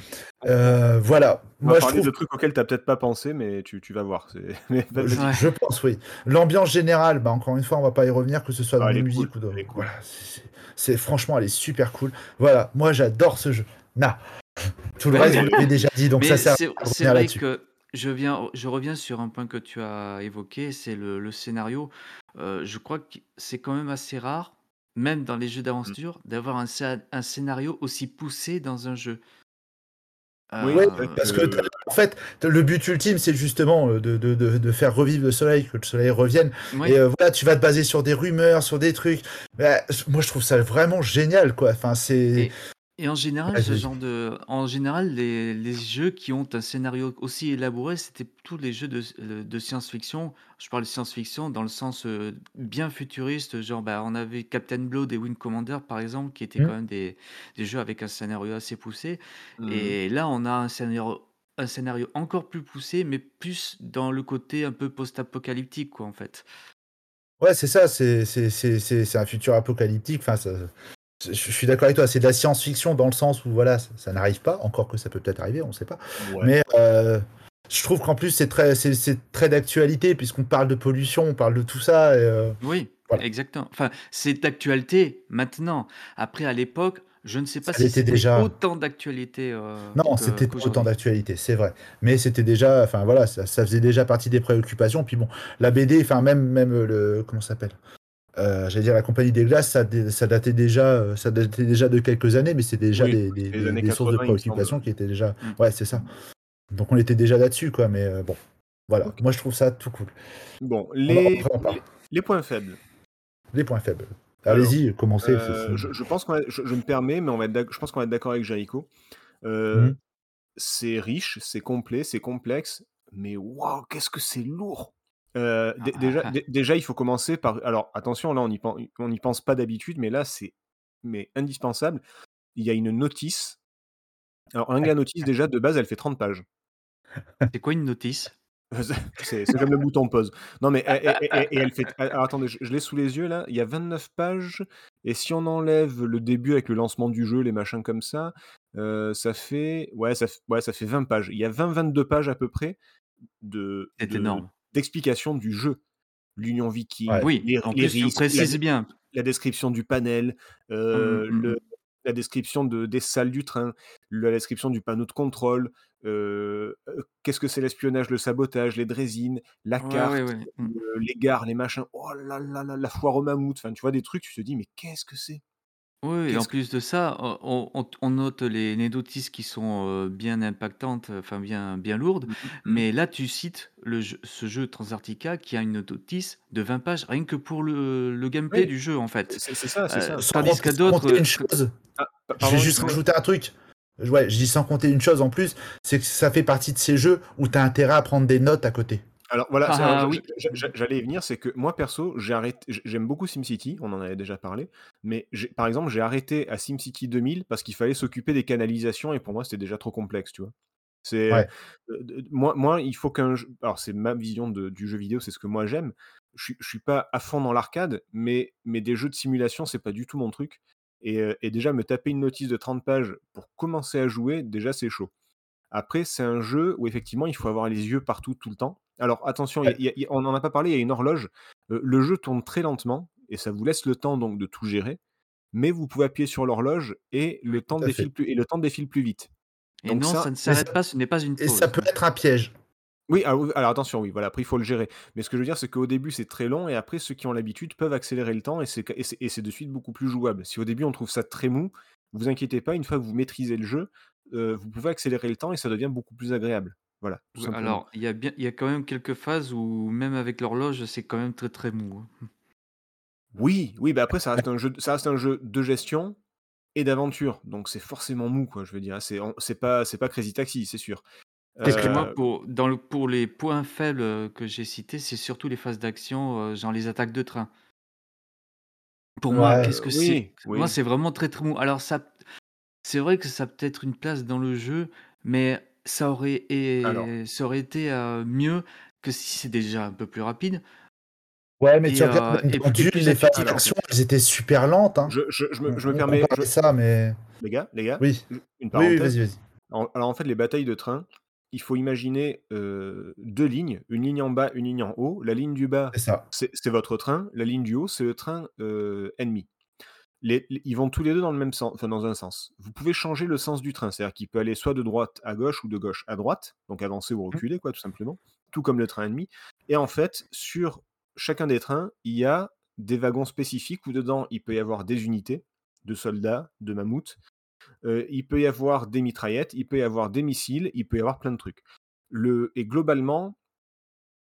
euh, voilà. on va Moi, je parler trouve de trucs auxquels t'as peut-être pas pensé, mais tu, tu vas voir. c'est- mais vas-y. Je, Ouais. je pense, oui. L'ambiance générale, bah, encore une fois, on va pas y revenir, que ce soit dans Ah, les musiques cool, ou dans. cool. Voilà, c'est- c'est franchement, elle est super cool. Voilà, moi j'adore ce jeu. Na. Tout le reste, vous l'avez déjà dit, donc Mais ça sert c'est à c'est vrai là-dessus. que je, viens, je reviens sur un point que tu as évoqué, c'est le, le scénario. Euh, je crois que c'est quand même assez rare, même dans les jeux d'aventure, d'avoir un, scé- un scénario aussi poussé dans un jeu. Oui, Oui, Euh, parce que Euh, en fait, le but ultime, c'est justement de, de, de, de faire revivre le soleil, que le soleil revienne. oui. Et euh, voilà, tu vas te baser sur des rumeurs, sur des trucs. Bah, moi, je trouve ça vraiment génial, quoi. Enfin, c'est. Et- Et en général, ce genre de, en général, les, les jeux qui ont un scénario aussi élaboré, c'était tous les jeux de, de science-fiction. Je parle de science-fiction dans le sens euh, bien futuriste, genre bah, on avait Captain Blood et Wing Commander par exemple, qui étaient Mm. quand même des, des jeux avec un scénario assez poussé. Mhm. Et là, on a un scénario, un scénario encore plus poussé, mais plus dans le côté un peu post-apocalyptique, quoi, en fait. Ouais, c'est ça, c'est c'est- c'est- c'est- c'est un futur apocalyptique. Enfin, ça- je suis d'accord avec toi, c'est de la science-fiction dans le sens où voilà, ça, ça n'arrive pas, encore que ça peut peut-être arriver, on ne sait pas. Ouais. Mais euh, je trouve qu'en plus, c'est très, c'est- très d'actualité, puisqu'on parle de pollution, on parle de tout ça. Et, euh, Oui, Voilà. exactement. Enfin, c'est d'actualité maintenant. Après, à l'époque, je ne sais pas Ça si c'était déjà. autant d'actualité. euh, Non, c'était autant d'actualité, c'est vrai. Mais c'était déjà, enfin voilà, ça, ça faisait déjà partie des préoccupations. Puis bon, la BD, enfin même, même le, comment ça s'appelle? Euh, J'allais dire la compagnie des glaces, ça, ça datait déjà, euh, ça datait déjà de quelques années, mais c'était déjà Oui, des, des- sources de 80, il me préoccupation qui étaient déjà. Mm. Ouais, c'est ça. Donc on était déjà là-dessus, quoi. Mais euh, bon, voilà. Moi, je trouve ça tout cool. Bon, les, les, les points faibles. Les points faibles. Allez-y, commencez. Euh, c'est- c'est- je, je pense qu'on je, je me permets, mais on va être je pense qu'on va être d'accord avec Jericho. Mhm. C'est riche, c'est complet, c'est complexe, mais waouh, qu'est-ce que c'est lourd! Euh, Ah, déjà, ah, ah. dé- déjà, il faut commencer par. Alors, attention, là, on n'y pen- on n'y pense pas d'habitude, mais là, c'est mais indispensable. Il y a une notice. Alors, un gars notice, déjà, de base, elle fait 30 pages. C'est quoi une notice? C'est comme le bouton pause. Non, mais et, et- et- et elle fait. Alors, attendez, je, je l'ai sous les yeux là. Il y a 29 pages. Et si on enlève le début avec le lancement du jeu, les machins comme ça, euh, ça fait. Ouais ça, ouais, ça fait 20 pages. Il y a 20-22 pages à peu près de C'est énorme. D'explication du jeu. L'Union Viking, Ouais. Oui, les, en les plus, tu risques, la, précises bien. la description du panel, euh, mm, le, mm. la description de, des salles du train, la description du panneau de contrôle, euh, euh, qu'est-ce que c'est l'espionnage, le sabotage, les drésines, la Ouais, carte, ouais, ouais. Le- les gares, les machins, oh là là là, la foire au mammouth, enfin tu vois des trucs, tu te dis mais qu'est-ce que c'est? Oui, et en Qu'est-ce que plus de ça, on, on- on note les, notices qui sont euh, bien impactantes, enfin bien, bien lourdes. Mhm. Mais là, tu cites le jeu- ce jeu Transarctica qui a une notice de 20 pages, rien que pour le, le gameplay Oui. du jeu, en fait. C'est c'est ça, c'est Euh, ça. Sans tandis compter- qu'à sans d'autres, compter une euh, chose. Ah, pa- Je pardon, vais juste excuse-moi. rajouter un truc. Ouais, je dis sans compter une chose en plus, c'est que ça fait partie de ces jeux où tu as intérêt à prendre des notes à côté. Alors voilà, Ah, ah, j- oui. j'allais y venir, c'est que moi perso, j'aime beaucoup SimCity, on en avait déjà parlé, mais par exemple, j'ai arrêté à SimCity 2000 parce qu'il fallait s'occuper des canalisations et pour moi c'était déjà trop complexe, tu vois. C'est Ouais. euh, moi, moi, il faut qu'un jeu- alors c'est ma vision de- du jeu vidéo, c'est ce que moi j'aime. Je suis, je suis pas à fond dans l'arcade, mais mais des jeux de simulation, c'est pas du tout mon truc. Et, euh, et déjà me taper une notice de 30 pages pour commencer à jouer, déjà c'est chaud. Après, c'est un jeu où effectivement il faut avoir les yeux partout tout le temps. Alors attention, y a- y a- on n'en a pas parlé, il y a une horloge. Euh, le jeu tourne très lentement et ça vous laisse le temps donc de tout gérer. Mais vous pouvez appuyer sur l'horloge et le temps défile plus et le temps défile plus vite. Et Donc non, ça- ça ne s'arrête pas, ce n'est pas une Et ça peut être un piège. Oui, ah oui, alors attention, oui, voilà, après il faut le gérer. Mais ce que je veux dire, c'est qu'au début, c'est très long et après, ceux qui ont l'habitude peuvent accélérer le temps et c'est de suite beaucoup plus jouable. Si au début, on trouve ça très mou, vous inquiétez pas, une fois que vous maîtrisez le jeu, heu, vous pouvez accélérer le temps et ça devient beaucoup plus agréable. Voilà, tout simplement. alors il y a bien il y a quand même quelques phases où même avec l'horloge, c'est quand même très, très mou, hein. Oui, oui, bah, après ça reste un jeu ça reste un jeu de gestion et d'aventure, donc c'est forcément mou, quoi, je veux dire, c'est on c'est pas c'est pas Crazy Taxi, c'est sûr. Parce que moi, Heu, pour dans le pour les points faibles, heu, que j'ai cités, c'est surtout les phases d'action, heu, genre les attaques de train. Pour moi, Ouais, qu'est-ce que c'est? oui, Moi, oui, c'est vraiment très, très mou. Alors ça c'est vrai que ça a peut-être une place dans le jeu, mais ça aurait alors et ça aurait été, heu, mieux que si c'est déjà un peu plus rapide ouais, mais tu et regardes heu même et plus les fait. elles étaient super lentes, hein. je je je me je permets je ça, mais les gars les gars, oui. une Oui, oui, parenthèse. vas-y, vas-y. Alors en fait, les batailles de train, il faut imaginer, heu, 2 lignes, une ligne en bas, une ligne en haut. La ligne du bas, C'est votre train, la ligne du haut, c'est le train, heu, ennemi. Les les ils vont tous les 2 dans le même sens, enfin dans un sens. Vous pouvez changer le sens du train, c'est-à-dire qu'il peut aller soit de droite à gauche ou de gauche à droite, donc avancer ou Mmh. reculer quoi, tout simplement, tout comme le train ennemi et en fait, sur chacun des trains, il y a des wagons spécifiques où dedans, il peut y avoir des unités de soldats, de mammouths, Heu, il peut y avoir des mitraillettes, il peut y avoir des missiles, il peut y avoir plein de trucs. Le et globalement,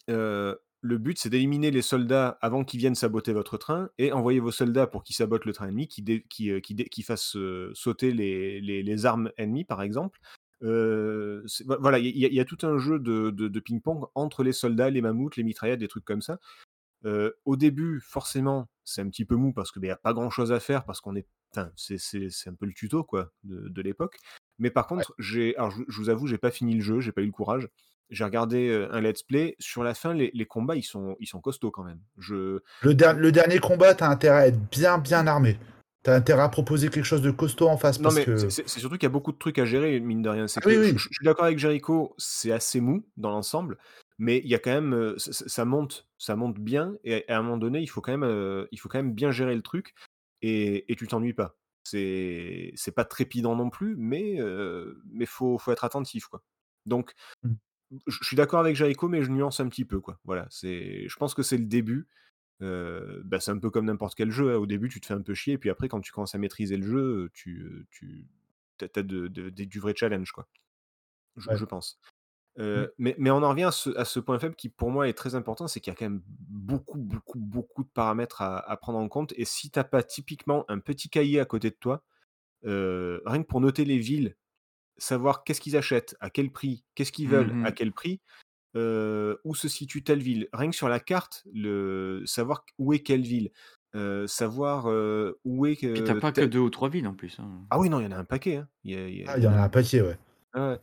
heu, le but, c'est d'éliminer les soldats avant qu'ils viennent saboter votre train et envoyer vos soldats pour qu'ils sabotent le train ennemi, qui qui fassent, heu, sauter les armes ennemies, par exemple. Voi voilà, il y a tout un jeu de ping-pong entre les soldats, les mammouths, les mitraillettes, des trucs comme ça. Au début, forcément, c'est un petit peu mou parce que, beh, il y a pas grand chose à faire parce qu'on est c'est un peu le tuto, quoi, de l'époque. Mais par Ouais. contre, j'ai alors je je vous avoue, j'ai pas fini le jeu, j'ai pas eu le courage. J'ai regardé, heu, un let's play. Sur la fin, les les combats, ils sont ils sont costauds quand même. Je Le der le dernier combat, tu as intérêt à être bien, bien armé. Tu as intérêt à proposer quelque chose de costaud en face non, parce mais c'est que c'est c'est surtout qu'il y a beaucoup de trucs à gérer, mine de rien. C'est ah que je oui. je je suis d'accord avec Jericho, c'est assez mou dans l'ensemble, mais il y a quand même, ç ça monte ça monte bien et à un moment donné, il faut quand même, heu, il faut quand même bien gérer le truc et et tu t'ennuies pas. C'est c'est pas trépidant non plus, mais mais faut faut être attentif, quoi. Donc Mmh. je suis d'accord avec Jericho, mais je nuance un petit peu, quoi. Voilà, c'est je pense que c'est le début. Bah, c'est un peu comme n'importe quel jeu, hein. Au début, tu te fais un peu chier, puis après, quand tu commences à maîtriser le jeu, tu, tu tu as de de du vrai challenge, quoi. Je Ouais. je pense. Mmh. Mais mais on en revient à ce à ce point faible qui, pour moi, est très important, c'est qu'il y a quand même beaucoup, beaucoup, beaucoup de paramètres à à prendre en compte et si tu as pas typiquement un petit cahier à côté de toi, rien que pour noter les villes, savoir qu'est-ce qu'ils achètent, à quel prix, qu'est-ce qu'ils veulent, à Mmh quel prix, où se situe telle ville. Rien que sur la carte, le savoir où est quelle ville, savoir, où est Puis tu que pas que 2 ou 3 villes en plus, hein. ah oui, non, il y en a un paquet, hein. Il y a il y a Ah, il y en a a un paquet, ouais. ah ouais,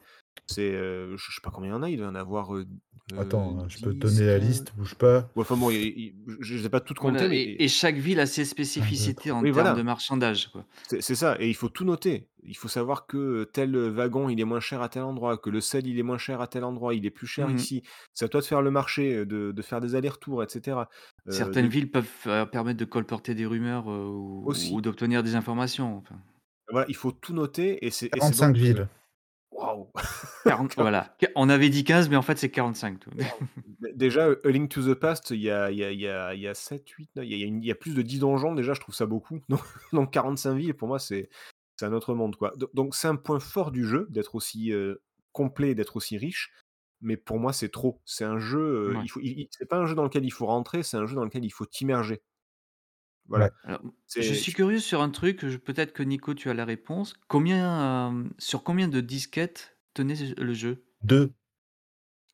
c'est, heu, je sais pas combien il y en a, il doit y en avoir, heu heu, Attends, hein, je peux te 10, donner la 15 liste, bouge pas. ouais, enfin bon, il il je les ai pas toutes comptées, Voilà mais et et chaque ville a ses 1, 2, spécificités 3. en oui, termes de voilà, marchandage, quoi. c'est c'est ça et il faut tout noter. Il faut savoir que, tel, wagon, il est moins cher à tel endroit, que le sel, il est moins cher à tel endroit, il est plus cher Mmh ici. C'est à toi de faire le marché, heu, de de faire des allers-retours et cetera. Heu, Certaines de villes peuvent, heu, permettre de colporter des rumeurs, heu, ou ou aussi. d'obtenir des informations, enfin. Voilà, il faut tout noter et c'est et c'est 45 donc, heu villes. Waouh! 40 voilà, on avait dit 15 mais en fait c'est 45 tout. Déjà, A Link to the Past, il y a il y a il y a il y a 7-8, il y il y a une il y a plus de 10 donjons déjà, je trouve ça beaucoup. Donc donc 45 villes pour moi, c'est un autre monde, quoi. Do donc c'est un point fort du jeu d'être aussi, heu, complet, d'être aussi riche, mais pour moi, c'est trop. C'est un jeu, il faut il c'est pas un jeu dans lequel il faut rentrer, c'est un jeu dans lequel il faut t'immerger. Voilà. Alors, je suis curieux sur un truc, je peut-être que Nico tu as la réponse. Combien, hem, sur combien de disquettes tenait le jeu? 2.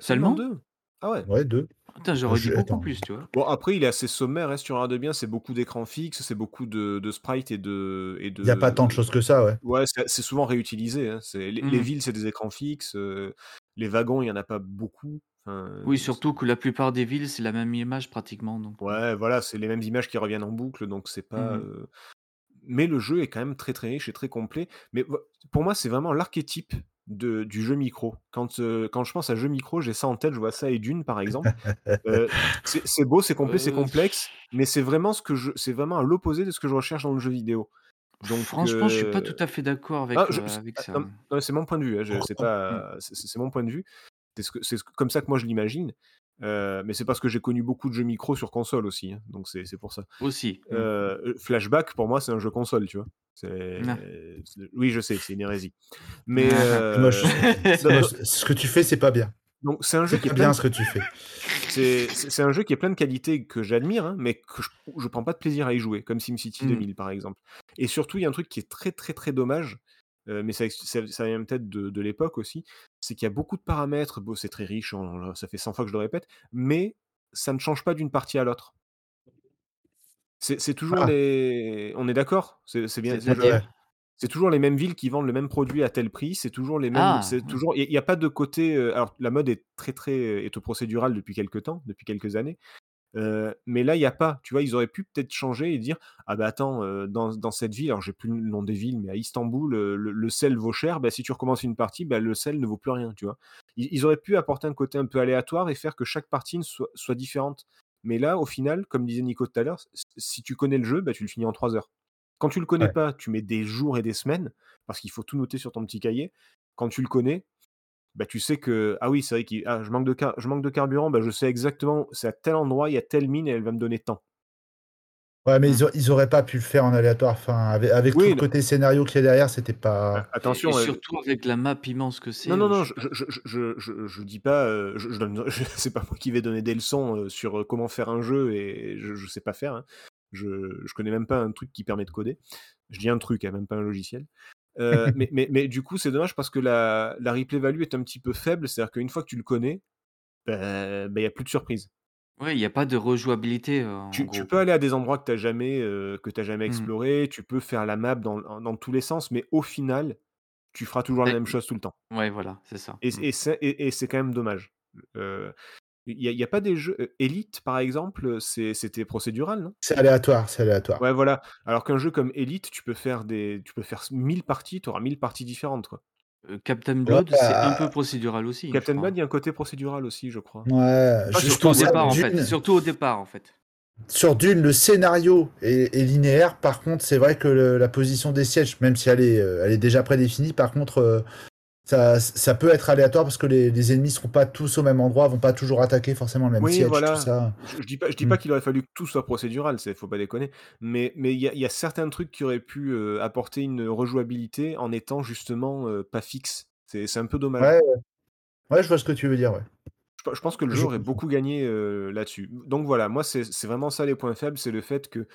seulement? Seulement? 2? Ah ouais. Ouais, 2. Putain, j'aurais dit je beaucoup attends. plus, tu vois? Bon, après, il est assez sommaire, hein, si tu regardes bien, c'est beaucoup d'écrans fixes, c'est beaucoup de de sprites et de et Il y a pas tant de de choses que ça, ouais. ouais, c'est c'est souvent réutilisé, hein. C'est les les Mmh. villes, c'est des écrans fixes, heu, les wagons, il y en a pas beaucoup. Enfin, Oui, surtout que la plupart des villes, c'est la même image pratiquement donc heu, ouais, voilà, c'est les mêmes images qui reviennent en boucle, donc c'est pas, mmh heu mais le jeu est quand même très, très riche et très complet. Mais pour moi, c'est vraiment l'archétype de du jeu micro. Quand, quand je pense à jeu micro, j'ai ça en tête, je vois ça et Dune, par exemple. C'est c'est beau, c'est complet, c'est complexe, mais c'est vraiment ce que je c'est vraiment à l'opposé de ce que je recherche dans le jeu vidéo. Donc franchement, je suis pas tout à fait d'accord ah avec, je avec ah ça, non, hein. non, c'est mon point de vue, hein, je c'est Pourtant Mmh. pas c'est c'est c'est mon point de vue. C'est ce comme ça que moi je l'imagine. Euh, mais c'est parce que j'ai connu beaucoup de jeux micro sur console aussi, hein, donc c'est pour ça. Aussi. mm. Euh, Flashback, pour moi, c'est un jeu console, tu vois. Ah. Oui, je sais, c'est une hérésie. Mais Ah. euh, moche. Ce que tu fais, c'est pas bien. donc c'est un jeu qui est plein bien de ce que tu fais. c'est un jeu qui est plein de qualités que j'admire, hein, mais que je, je prends pas de plaisir à y jouer, comme SimCity Mm. 2000 par exemple. Et surtout, il y a un truc qui est très très très dommage, euh, mais ça, ça, ça vient peut-être de, de l'époque aussi, c'est qu'il y a beaucoup de paramètres, bon, c'est très riche, on- ça fait 100 fois que je le répète, mais ça ne change pas d'une partie à l'autre. C'est toujours Ah. les... On est d'accord? C'est bien. C'est toujours les mêmes villes qui vendent le même produit à tel prix. C'est toujours les mêmes. Ah, c'est toujours. Il n'y a, pas de côté. euh, alors la mode est très très est au procédural depuis quelques temps, depuis quelques années. Euh, mais là, il n'y a pas. Tu vois, ils auraient pu peut-être changer et dire ah bah attends, euh, dans, dans cette ville, alors j'ai plus le nom des villes, mais à Istanbul, le, le sel vaut cher. Bah, si tu recommences une partie, bah, le sel ne vaut plus rien. Tu vois. Ils, ils auraient pu apporter un côté un peu aléatoire et faire que chaque partie soit, soit différente. Mais là, au final, comme disait Nico tout à l'heure, si tu connais le jeu, bah, tu le finis en 3 heures. Quand tu le connais Ouais. pas, tu mets des jours et des semaines, parce qu'il faut tout noter sur ton petit cahier. Quand tu le connais, bah, tu sais que, ah oui, c'est vrai que ah, je, manque de car- je manque de carburant, bah, je sais exactement, c'est à tel endroit, il y a telle mine et elle va me donner tant. Ouais, mais Mm. ils, a- ils auraient pas pu le faire en aléatoire. Enfin, avec, avec Oui, tout le côté scénario qu'il y a derrière, c'était Ah, pas. Attention, Et euh, surtout avec la map immense que c'est. non, non, euh, non, je- je, je, je, je, je- je dis pas, euh, je, je donne- je- c'est pas moi qui vais donner des leçons euh, sur comment faire un jeu et je, je sais pas faire. hein. Je, je connais même pas un truc qui permet de coder. Je dis un truc, hein, même pas un logiciel. Euh, mais, mais, mais du coup, c'est dommage parce que la, la replay value est un petit peu faible. C'est-à-dire qu'une fois que tu le connais, il n'y a plus de surprise. Ouais, il n'y a pas de rejouabilité euh, en Tu, peux aller à des endroits que tu n'as jamais, euh, que t'as jamais Mhm. explorés, tu peux faire la map dans, dans tous les sens, mais au final, tu feras toujours la même chose tout le temps. Ouais, voilà, c'est ça. Et, Mm. et c'est et- et c'est quand même dommage. Euh, Il n'y a, il y a pas des jeux. euh, Elite, par exemple, c'est- c'était procédural, non? C'est aléatoire, c'est aléatoire. Ouais, voilà. Alors qu'un jeu comme Elite, tu peux faire des, tu peux faire 1000 parties, tu auras 1000 parties différentes. Quoi. Euh, Captain Blood, Ouais, c'est un bah, peu procédural aussi. Captain. Blood, il y a un côté procédural aussi, je crois. Ouais, Surtout au départ, en fait. Surtout au départ, en fait. Sur Dune, le scénario est, est linéaire. Par contre, c'est vrai que le- la position des sièges, même si elle est, euh, elle est déjà prédéfinie, par contre, euh, ça, ça peut être aléatoire parce que les, les ennemis seront pas tous au même endroit, vont pas toujours attaquer forcément le même Oui, siège, voilà. tout ça. Je, je dis pas, je dis Mm. qu'il aurait fallu que tout soit procédural, c'est faut pas déconner. Mais mais il y a, il y a certains trucs qui auraient pu euh, apporter une rejouabilité en étant justement euh, pas fixe. C'est un peu dommage. Ouais, ouais, je vois ce que tu veux dire. Ouais. Je, pe- je pense que le Je jeu aurait beaucoup gagné euh, là-dessus. Donc voilà, moi c'est vraiment ça les points faibles, c'est le fait que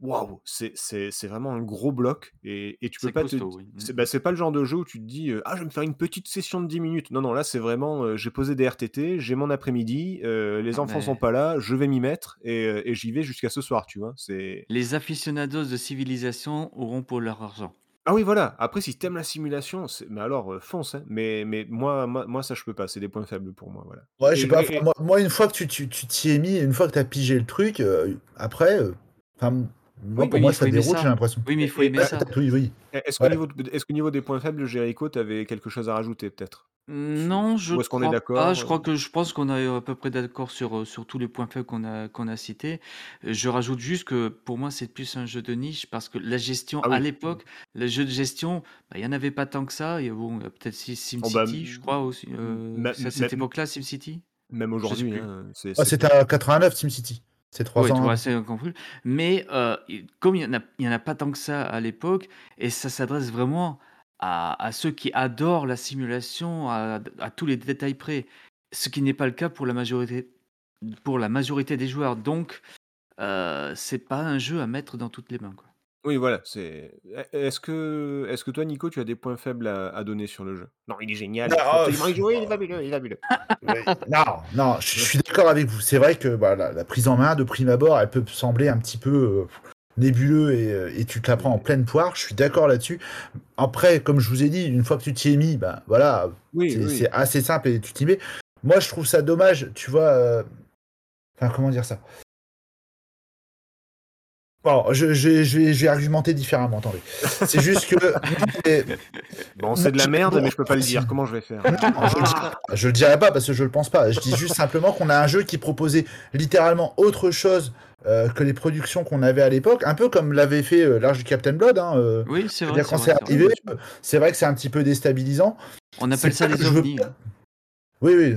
waouh, c'est c'est c'est vraiment un gros bloc et, et tu peux C'est pas te costaud, oui. c'est Mm. bah, c'est pas le genre de jeu où tu te dis euh, ah je vais me faire une petite session de 10 minutes. Non non, là c'est vraiment euh, j'ai posé des RTT, j'ai mon après-midi, euh, les Ah, enfants sont mais pas là, je vais m'y mettre et, euh, et j'y vais jusqu'à ce soir, tu vois. C'est les aficionados de civilisation auront pour leur argent. Ah oui, voilà. Après si t'aimes la simulation, mais alors euh, fonce hein. Mais mais moi, moi moi ça je peux pas, c'est des points faibles pour moi, voilà. Ouais, je sais Et, pas. et- enfin, moi, moi, une fois que tu tu tu t'y es mis, une fois que tu as pigé le truc, euh, après, euh, enfin, moi, Oui, pour moi, il faut ça déroule, j'ai ça. l'impression. Oui, mais il faut aimer ça. oui, oui. Est-ce qu'au Ouais. niveau, des points faibles, Jericho, tu avais quelque chose à rajouter peut-être? Non, je Ou est-ce qu'on est crois pas. d'accord Je crois que je pense qu'on est à peu près d'accord sur, euh, sur tous les points faibles qu'on a, qu'on a cités. Euh, Je rajoute juste que pour moi, c'est plus un jeu de niche parce que la gestion, Ah à oui. l'époque, le jeu de gestion, bah, il n'y en avait pas tant que ça. Il y a, bon, peut-être si- Oh bah, SimCity, je crois aussi. Euh, à cette époque-là, SimCity Même aujourd'hui, hein, c'est Ah, c'était à 89, SimCity. C'est trois ans. avant. c'est compris. Mais euh, comme il n'y en, en a pas tant que ça à l'époque, et ça s'adresse vraiment à, à ceux qui adorent la simulation, à, à tous les détails près, ce qui n'est pas le cas pour la majorité, pour la majorité des joueurs. Donc, euh, c'est pas un jeu à mettre dans toutes les mains. Quoi. Oui, voilà. C'est. Est-ce que, est-ce que toi, Nico, tu as des points faibles à, à donner sur le jeu? Non, il est génial. Non, il faut oh, absolument y jouer. Il est fabuleux. Il est fabuleux. Oui. Non, non, je, je suis d'accord avec vous. C'est vrai que bah, la, la prise en main de prime abord, elle peut sembler un petit peu euh, nébuleux et, euh, et tu te la prends en pleine poire. Je suis d'accord là-dessus. Après, comme je vous ai dit, une fois que tu t'y es mis, bah, voilà, Oui, c'est oui. c'est assez simple et tu t'y mets. Moi, je trouve ça dommage, tu vois. euh, Enfin, comment dire ça? Bon, je, je- je vais, je vais argumenter différemment, attendez. C'est juste que. mais- Bon, c'est de la merde, Bon, mais je peux pas le dire. Comment je vais faire Non, je, le dirai. Je le dirai pas parce que je le pense pas. Je dis juste simplement qu'on a un jeu qui proposait littéralement autre chose euh, que les productions qu'on avait à l'époque, un peu comme l'avait fait euh, l'Arche du Captain Blood. Hein, euh, Oui, c'est vrai. quand c'est arrivé, c'est vrai que c'est un petit peu déstabilisant. On appelle ça veux ovnis. hein. Oui, oui.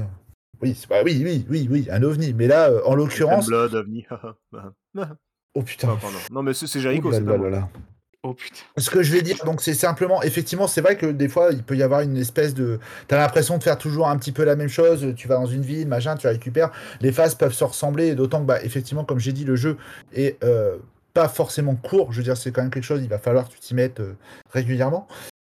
Oui, oui, oui, oui, oui, un ovni. Mais là, euh, en l'occurrence. Blood, OVNI. Ah, Oh putain. pardon. Non, mais c'est c'est Jericho, c'est là pas là. Oh putain. Ce que je vais dire, donc, c'est simplement, effectivement, c'est vrai que des fois, il peut y avoir une espèce de. T'as l'impression de faire toujours un petit peu la même chose. Tu vas dans une ville, machin, tu récupères. Les phases peuvent se ressembler, d'autant que, bah, effectivement, comme j'ai dit, le jeu est euh, pas forcément court. Je veux dire, c'est quand même quelque chose, il va falloir que tu t'y mettes euh, régulièrement.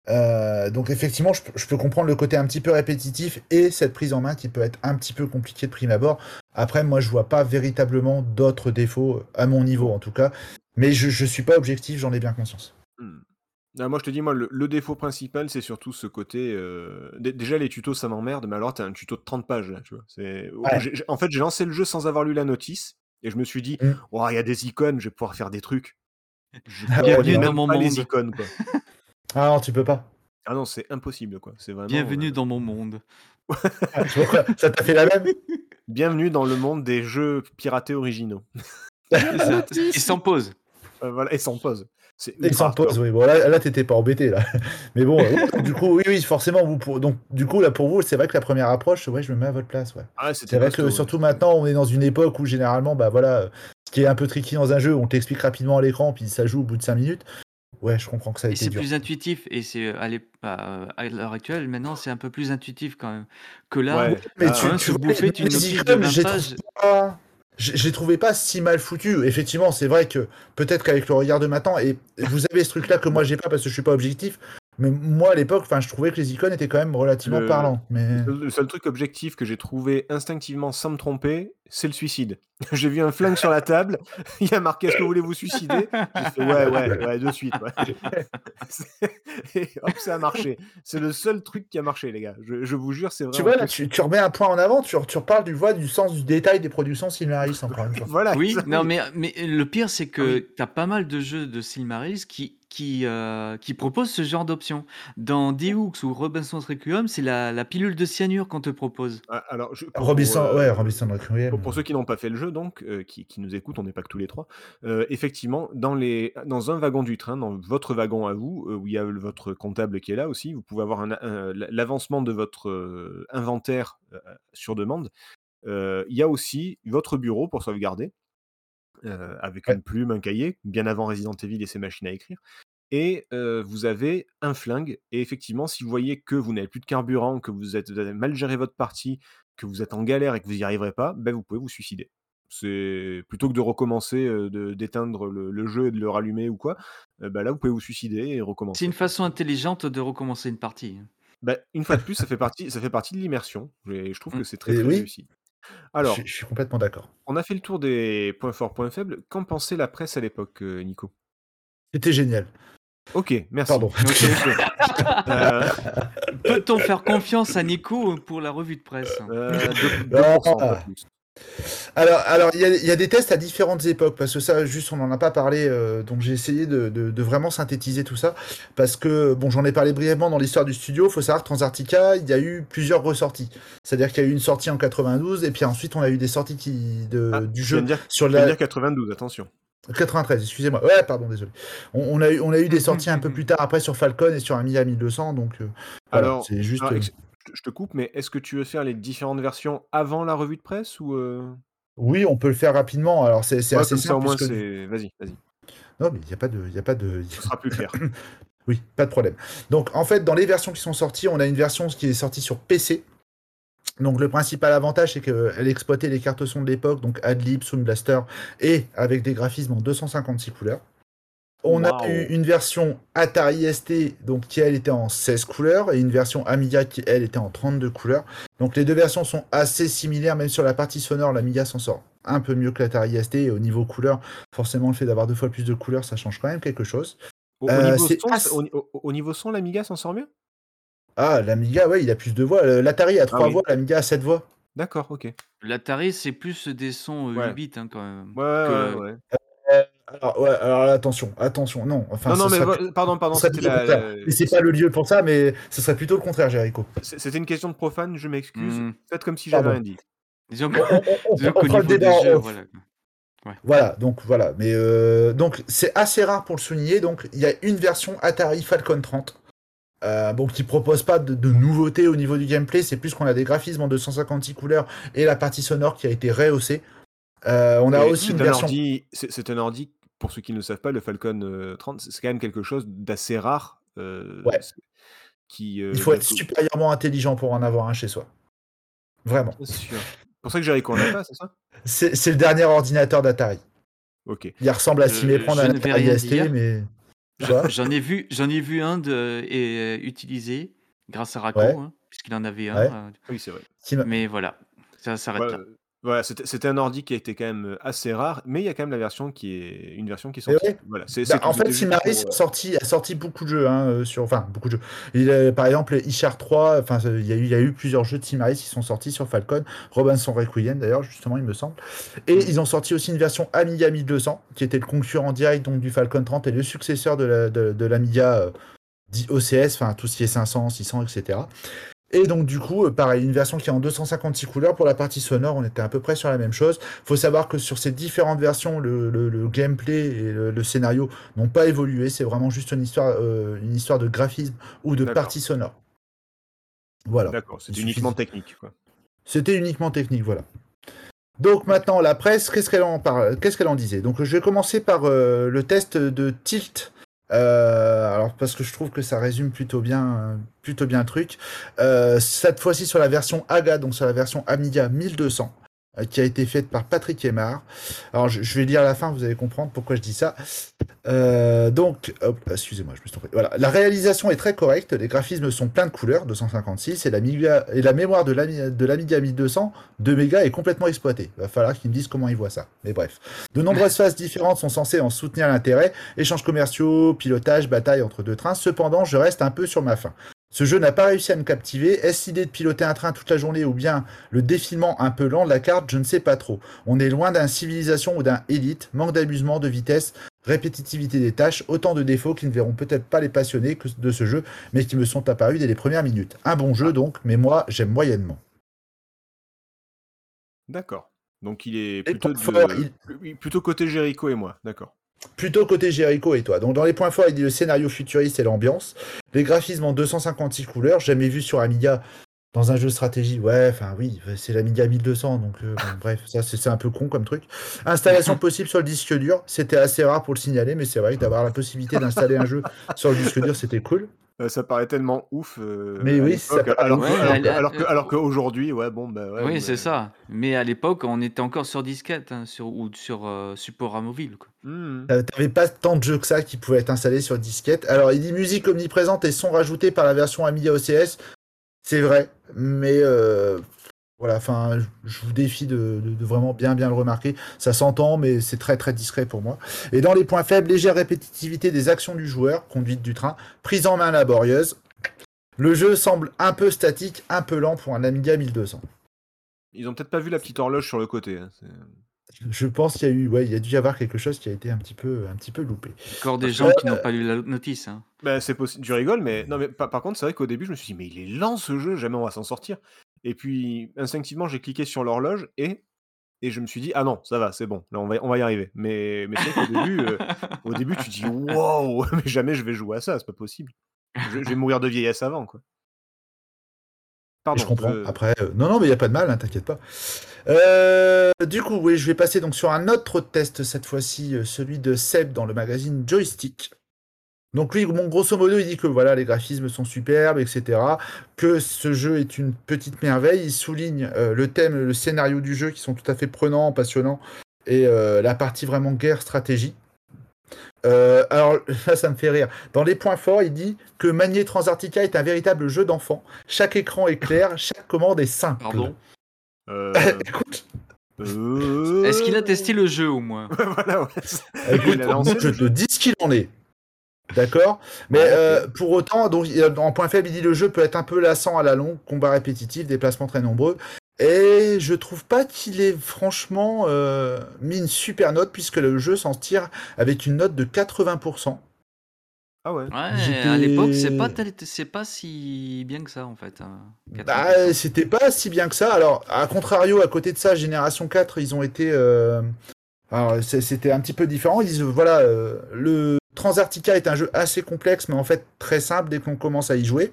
Euh, donc, effectivement, je, peux- je peux comprendre le côté un petit peu répétitif et cette prise en main qui peut être un petit peu compliquée de prime abord. Après, moi, je vois pas véritablement d'autres défauts, à mon niveau en tout cas. Mais je, je suis pas objectif, j'en ai bien conscience. Hmm. Ah, moi, je te dis, moi, le, le défaut principal, c'est surtout ce côté. euh, dé- Déjà, les tutos, ça m'emmerde, mais alors, t'as un tuto de 30 pages, là, tu vois. Ouais. j'ai- En fait, j'ai lancé le jeu sans avoir lu la notice, et je me suis dit, Mm. oh, il y a des icônes, je vais pouvoir faire des trucs. Je Ah, connais bienvenue même dans mon pas les monde. icônes, quoi. Ah non, tu peux pas. Ah non, c'est impossible, quoi. C'est vraiment. Bienvenue euh, dans mon monde. Ah, tu vois quoi Ça t'a fait la même Bienvenue dans le monde des jeux piratés originaux. C'est ça. Il s'en pose. Euh, voilà, et sans pause. Hardcore. oui. Bon, là, là t'étais pas embêté, là. Mais bon, euh, du coup, oui, oui, forcément, vous pour... donc, du coup, là, pour vous, c'est vrai que la première approche, ouais, je me mets à votre place, ouais. Ah, C'est vrai que ouais. surtout maintenant, on est dans une époque où généralement, bah voilà, ce qui est un peu tricky dans un jeu, on t'explique rapidement à l'écran, puis ça joue au bout de 5 minutes. Ouais, je comprends que ça a Et été c'est dur. plus intuitif. Et c'est à l'ép- à à l'heure actuelle, maintenant, c'est un peu plus intuitif quand même. Que là, Ouais. Mais Ah, tu, hein, tu se vois, bouffer les- une les notice de icônes, 20 j'ai pages. trouvé pas- j'ai j'ai trouvé pas si mal foutu. Effectivement, c'est vrai que peut-être qu'avec le regard de maintenant, et vous avez ce truc-là que moi j'ai pas parce que je suis pas objectif, mais moi à l'époque, enfin, je trouvais que les icônes étaient quand même relativement Le- parlants. Mais Le seul truc objectif que j'ai trouvé instinctivement sans me tromper, c'est le suicide. J'ai vu un flingue sur la table, il y a marqué Est-ce que vous voulez vous suicider? J'ai fait Ouais, ouais, ouais, de suite. ouais. Et hop, ça a marché. C'est le seul truc qui a marché, les gars. Je, je vous jure, c'est tu vraiment. vois là, tu, tu remets un point en avant, tu, tu reparles du voix du sens du détail des productions Silmaris encore une fois. Voilà. Oui, ça, non, mais, mais le pire, c'est que Ah oui. tu as pas mal de jeux de Silmarils qui, qui, euh, qui proposent ce genre d'option. Dans Deux ou Robinson's Requiem, c'est la, la pilule de cyanure qu'on te propose. Ah, Alors, je, pour- Robinson, pour, euh, ouais, Robinson Requiem. Pour, pour ceux qui n'ont pas fait le jeu, donc, euh, qui, qui nous écoutent, on n'est pas que tous les trois, euh, effectivement, dans, les, dans un wagon du train, dans votre wagon à vous, euh, où il y a le- votre comptable qui est là aussi, vous pouvez avoir un- un- l'avancement de votre euh, inventaire euh, sur demande. Euh, Il y a aussi votre bureau pour sauvegarder, euh, avec Ouais. une plume, un cahier, bien avant Resident Evil et ses machines à écrire. Et euh, vous avez un flingue. Et effectivement, si vous voyez que vous n'avez plus de carburant, que vous, êtes, vous avez mal géré votre partie, que vous êtes en galère et que vous n'y arriverez pas, ben vous pouvez vous suicider. C'est plutôt que de recommencer, euh, de- d'éteindre le, le jeu et de le rallumer ou quoi. euh, ben là, vous pouvez vous suicider et C'est recommencer. une façon intelligente de recommencer une partie. Ben, une fois de plus, ça fait partie, ça fait partie de l'immersion. Et je trouve que Mm. c'est très très oui. réussi. Alors, je, je suis complètement d'accord. on a fait le tour des points forts, points faibles. Qu'en pensait la presse à l'époque, Nico? C'était génial. Ok, merci. Pardon. Euh, Peut-on faire confiance à Nico pour la revue de presse euh, deux- Ah. 2%, pas plus. Alors, alors il y, a- il y a des tests à différentes époques, parce que ça, juste, on n'en a pas parlé, euh, donc j'ai essayé de, de- de vraiment synthétiser tout ça, parce que, bon, j'en ai parlé brièvement dans l'histoire du studio, il faut savoir que Transarctica, il y a eu plusieurs ressorties. C'est-à-dire qu'il y a eu une sortie en 92, et puis ensuite, on a eu des sorties qui, de, Ah, du je jeu de dire, sur je la... dire 92, attention. 93, excusez-moi. Ouais, pardon, désolé. On, on a eu, on a eu des sorties un peu plus tard après sur Falcon et sur Amiga 1200, donc euh, voilà, Alors, c'est juste... alors, euh, je te- coupe, mais est-ce que tu veux faire les différentes versions avant la revue de presse ou euh, Oui, on peut le faire rapidement, alors c'est ouais, assez simple. c'est. Vas-y, vas-y. Non, mais il n'y a pas de... y a pas de... Ce sera plus clair. Oui, pas de problème. Donc en fait, dans les versions qui sont sorties, on a une version qui est sortie sur PC. Donc le principal avantage, c'est qu'elle exploitait les cartes son de l'époque, donc Adlib, Sound Blaster, et avec des graphismes en 256 couleurs. On a eu une version Atari ST, donc qui elle était en 16 couleurs, et une version Amiga qui elle était en 32 couleurs. Donc les deux versions sont assez similaires, même sur la partie sonore, l'Amiga s'en sort un peu mieux que l'Atari ST, et au niveau couleur, forcément le fait d'avoir deux fois plus de couleurs, ça change quand même quelque chose. Au, Euh, niveau, c'est son, assez- au, au- au niveau son, l'Amiga s'en sort mieux? Ah, l'Amiga, ouais, il a plus de voix. Le- L'Atari a 3 Ah oui. voix, l'Amiga a 7 voix. D'accord, ok. L'Atari, c'est plus des sons euh, Ouais. 8 bits hein, quand même. Ouais, ouais, Que- ouais. Alors, ouais, alors là, attention, attention, non. Enfin, non, non, mais pardon, pardon, la. c'est pas le lieu pour ça, mais ce serait plutôt le contraire, Jericho. c'est- C'était une question de profane, je m'excuse. Hmm. Faites comme si j'avais rien dit. Disons On, que- on- débat voilà. Voilà, donc voilà. Mais euh, donc c'est assez rare pour le souligner. Donc il y a une version Atari Falcon 30 Euh, bon, qui propose pas de, de nouveautés au niveau du gameplay, c'est plus qu'on a des graphismes en 256 couleurs et la partie sonore qui a été rehaussée. Euh, on a Et aussi c'est une un version. ordi, c'est un ordi, pour ceux qui ne le savent pas, le Falcon euh, 30, c'est quand même quelque chose d'assez rare. euh, Ouais. qui, euh, Il faut être supérieurement intelligent pour en avoir un chez soi. Vraiment. c'est sûr. C'est pour ça que Jericho en a pas, c'est ça? C'est le dernier ordinateur d'Atari. Ok. Il ressemble à s'y Euh, méprendre à je un ne vais Atari rien ST, mais. J'en ai vu, j'en ai vu un de, et, euh, utilisé grâce à Racco, Ouais. hein, puisqu'il en avait un. Ouais. euh, Oui, c'est vrai. Mais voilà, ça s'arrête là. Voilà, c'était c'était un ordi qui a été quand même euh, assez rare, mais il y a quand même la version qui est une version qui est sortie. ouais. Voilà, c'est Bah, c'est en fait, juste Simaris pour, a sorti, a sorti beaucoup de jeux, hein, euh, sur, enfin beaucoup de jeux. Il, par exemple, Ishar 3, enfin, euh, il y, a eu- il y a eu plusieurs jeux de Simaris qui sont sortis sur Falcon, Robinson Requiem d'ailleurs, justement, il me semble. Et Mm. ils ont sorti aussi une version Amiga 1200, qui était le concurrent direct donc, du Falcon 30 et le successeur de la- de, de l'Amiga euh, dit OCS, enfin tout ce qui est 500, 600, etc. Et donc du coup, euh, pareil, une version qui est en 256 couleurs. Pour la partie sonore, on était à peu près sur la même chose. faut savoir que sur ces différentes versions, le, le- le gameplay et le, le scénario n'ont pas évolué. C'est vraiment juste une histoire, euh, une histoire de graphisme ou de partie sonore. Voilà. D'accord, c'est Il uniquement technique. C'était uniquement technique, voilà. Donc maintenant, la presse, qu'est-ce qu'elle en, parle, qu'est-ce qu'elle en disait? Donc je vais commencer par euh, le test de Tilt. Euh, alors parce que je trouve que ça résume plutôt bien, plutôt bien le truc. Euh, cette fois-ci sur la version AGA, donc sur la version Amiga 1200, euh, qui a été faite par Patrick Aymar. Alors je, je vais lire à la fin, vous allez comprendre pourquoi je dis ça. Euh, donc, excusez-moi, je me suis trompé. Voilà, la réalisation est très correcte, les graphismes sont pleins de couleurs, 256, et, l'Amiga- et la mémoire de l'Amiga 1200, 2 mégas, est complètement exploitée. Il va falloir qu'ils me disent comment ils voient ça. Mais bref. De nombreuses phases différentes sont censées en soutenir l'intérêt, échanges commerciaux, pilotage, bataille entre deux trains. Cependant, je reste un peu sur ma faim. Ce jeu n'a pas réussi à me captiver. Est-ce l'idée de piloter un train toute la journée ou bien le défilement un peu lent de la carte? Je ne sais pas trop. On est loin d'un civilisation ou d'un élite, manque d'amusement, de vitesse, répétitivité des tâches, autant de défauts qui ne verront peut-être pas les passionnés de ce jeu, mais qui me sont apparus dès les premières minutes. Un bon jeu donc, mais moi j'aime moyennement. D'accord. Donc il est plutôt, pour de- fort, il- oui, plutôt côté Jericho et moi. D'accord. Plutôt côté Jericho et toi. Donc dans les points forts, il dit le scénario futuriste et l'ambiance. Les graphismes en 256 couleurs, jamais vu sur Amiga dans un jeu de stratégie. Ouais, enfin oui, c'est l'Amiga 1200, donc euh, bon, bref, ça c'est c'est un peu con comme truc. Installation possible sur le disque dur, c'était assez rare pour le signaler, mais c'est vrai que d'avoir la possibilité d'installer un jeu sur le disque dur, c'était cool. Euh, ça paraît tellement ouf. euh, Mais oui, ça paraît alors, Ouais, alors, que- qu'aujourd'hui, ouais, bon, bah ouais. oui, c'est ça. Mais à l'époque, on était encore sur disquette hein, sur, ou sur euh, support hmm. Euh, T'avais pas tant de jeux que ça qui pouvaient être installés sur disquette. Alors, il dit musique omniprésente et son rajouté par la version Amiga OCS. C'est vrai, mais euh, voilà, enfin, je- je vous défie de, de- de vraiment bien bien le remarquer. Ça s'entend, mais c'est très très discret pour moi. Et dans les points faibles, légère répétitivité des actions du joueur, conduite du train, prise en main laborieuse. Le jeu semble un peu statique, un peu lent pour un Amiga 1200. Ils ont peut-être pas vu la petite horloge sur le côté. hein, Je pense qu'il y a eu, ouais, il y a dû y avoir quelque chose qui a été un petit peu, un petit peu loupé. Encore des gens qui n'ont pas lu la notice. hein. Bah, c'est possible. Tu rigoles, mais non, mais par, par contre, c'est vrai qu'au début, je me suis dit, mais il est lent ce jeu, jamais on va s'en sortir. Et puis, instinctivement, j'ai cliqué sur l'horloge et et je me suis dit, ah non, ça va, c'est bon, là, on va, on va y arriver. Mais, mais c'est vrai qu'au début, euh, au début, tu te dis, wow, mais jamais je vais jouer à ça, c'est pas possible. Je, je vais mourir de vieillesse avant, quoi. Pardon. je comprends. Après, euh, non, non, mais il n'y a pas de mal, hein, t'inquiète pas. Euh, du coup, oui, je vais passer donc sur un autre test, cette fois-ci, celui de Seb dans le magazine Joystick. Donc lui, bon, grosso modo, il dit que voilà, les graphismes sont superbes, etc. Que ce jeu est une petite merveille. Il souligne euh, le thème, le scénario du jeu qui sont tout à fait prenants, passionnants, et euh, la partie vraiment guerre stratégie. Euh, alors là, ça me fait rire. Dans les points forts, il dit que Manier Transartica est un véritable jeu d'enfant. Chaque écran est clair, chaque commande est simple. Pardon. Euh, Écoute, euh, Est-ce qu'il a testé le jeu au moins? Voilà, ouais. écoute, Il a lancé moi, je te dis ce qu'il en est. D'accord Mais Ouais, euh, pour autant, donc, en point faible, il dit le jeu peut être un peu lassant à la longue, combat répétitif, déplacements très nombreux. Et je trouve pas qu'il ait franchement euh, mis une super note, puisque le jeu s'en tire avec une note de 80%. Ah ouais. Ouais, à l'époque, c'est pas, tel- c'est pas si bien que ça en fait. hein, 80%. Bah, c'était pas si bien que ça. Alors, à contrario, à côté de ça, Génération 4, ils ont été. euh, Alors, c'était un petit peu différent. Ils disent, voilà, euh, le Transarctica est un jeu assez complexe, mais en fait très simple dès qu'on commence à y jouer.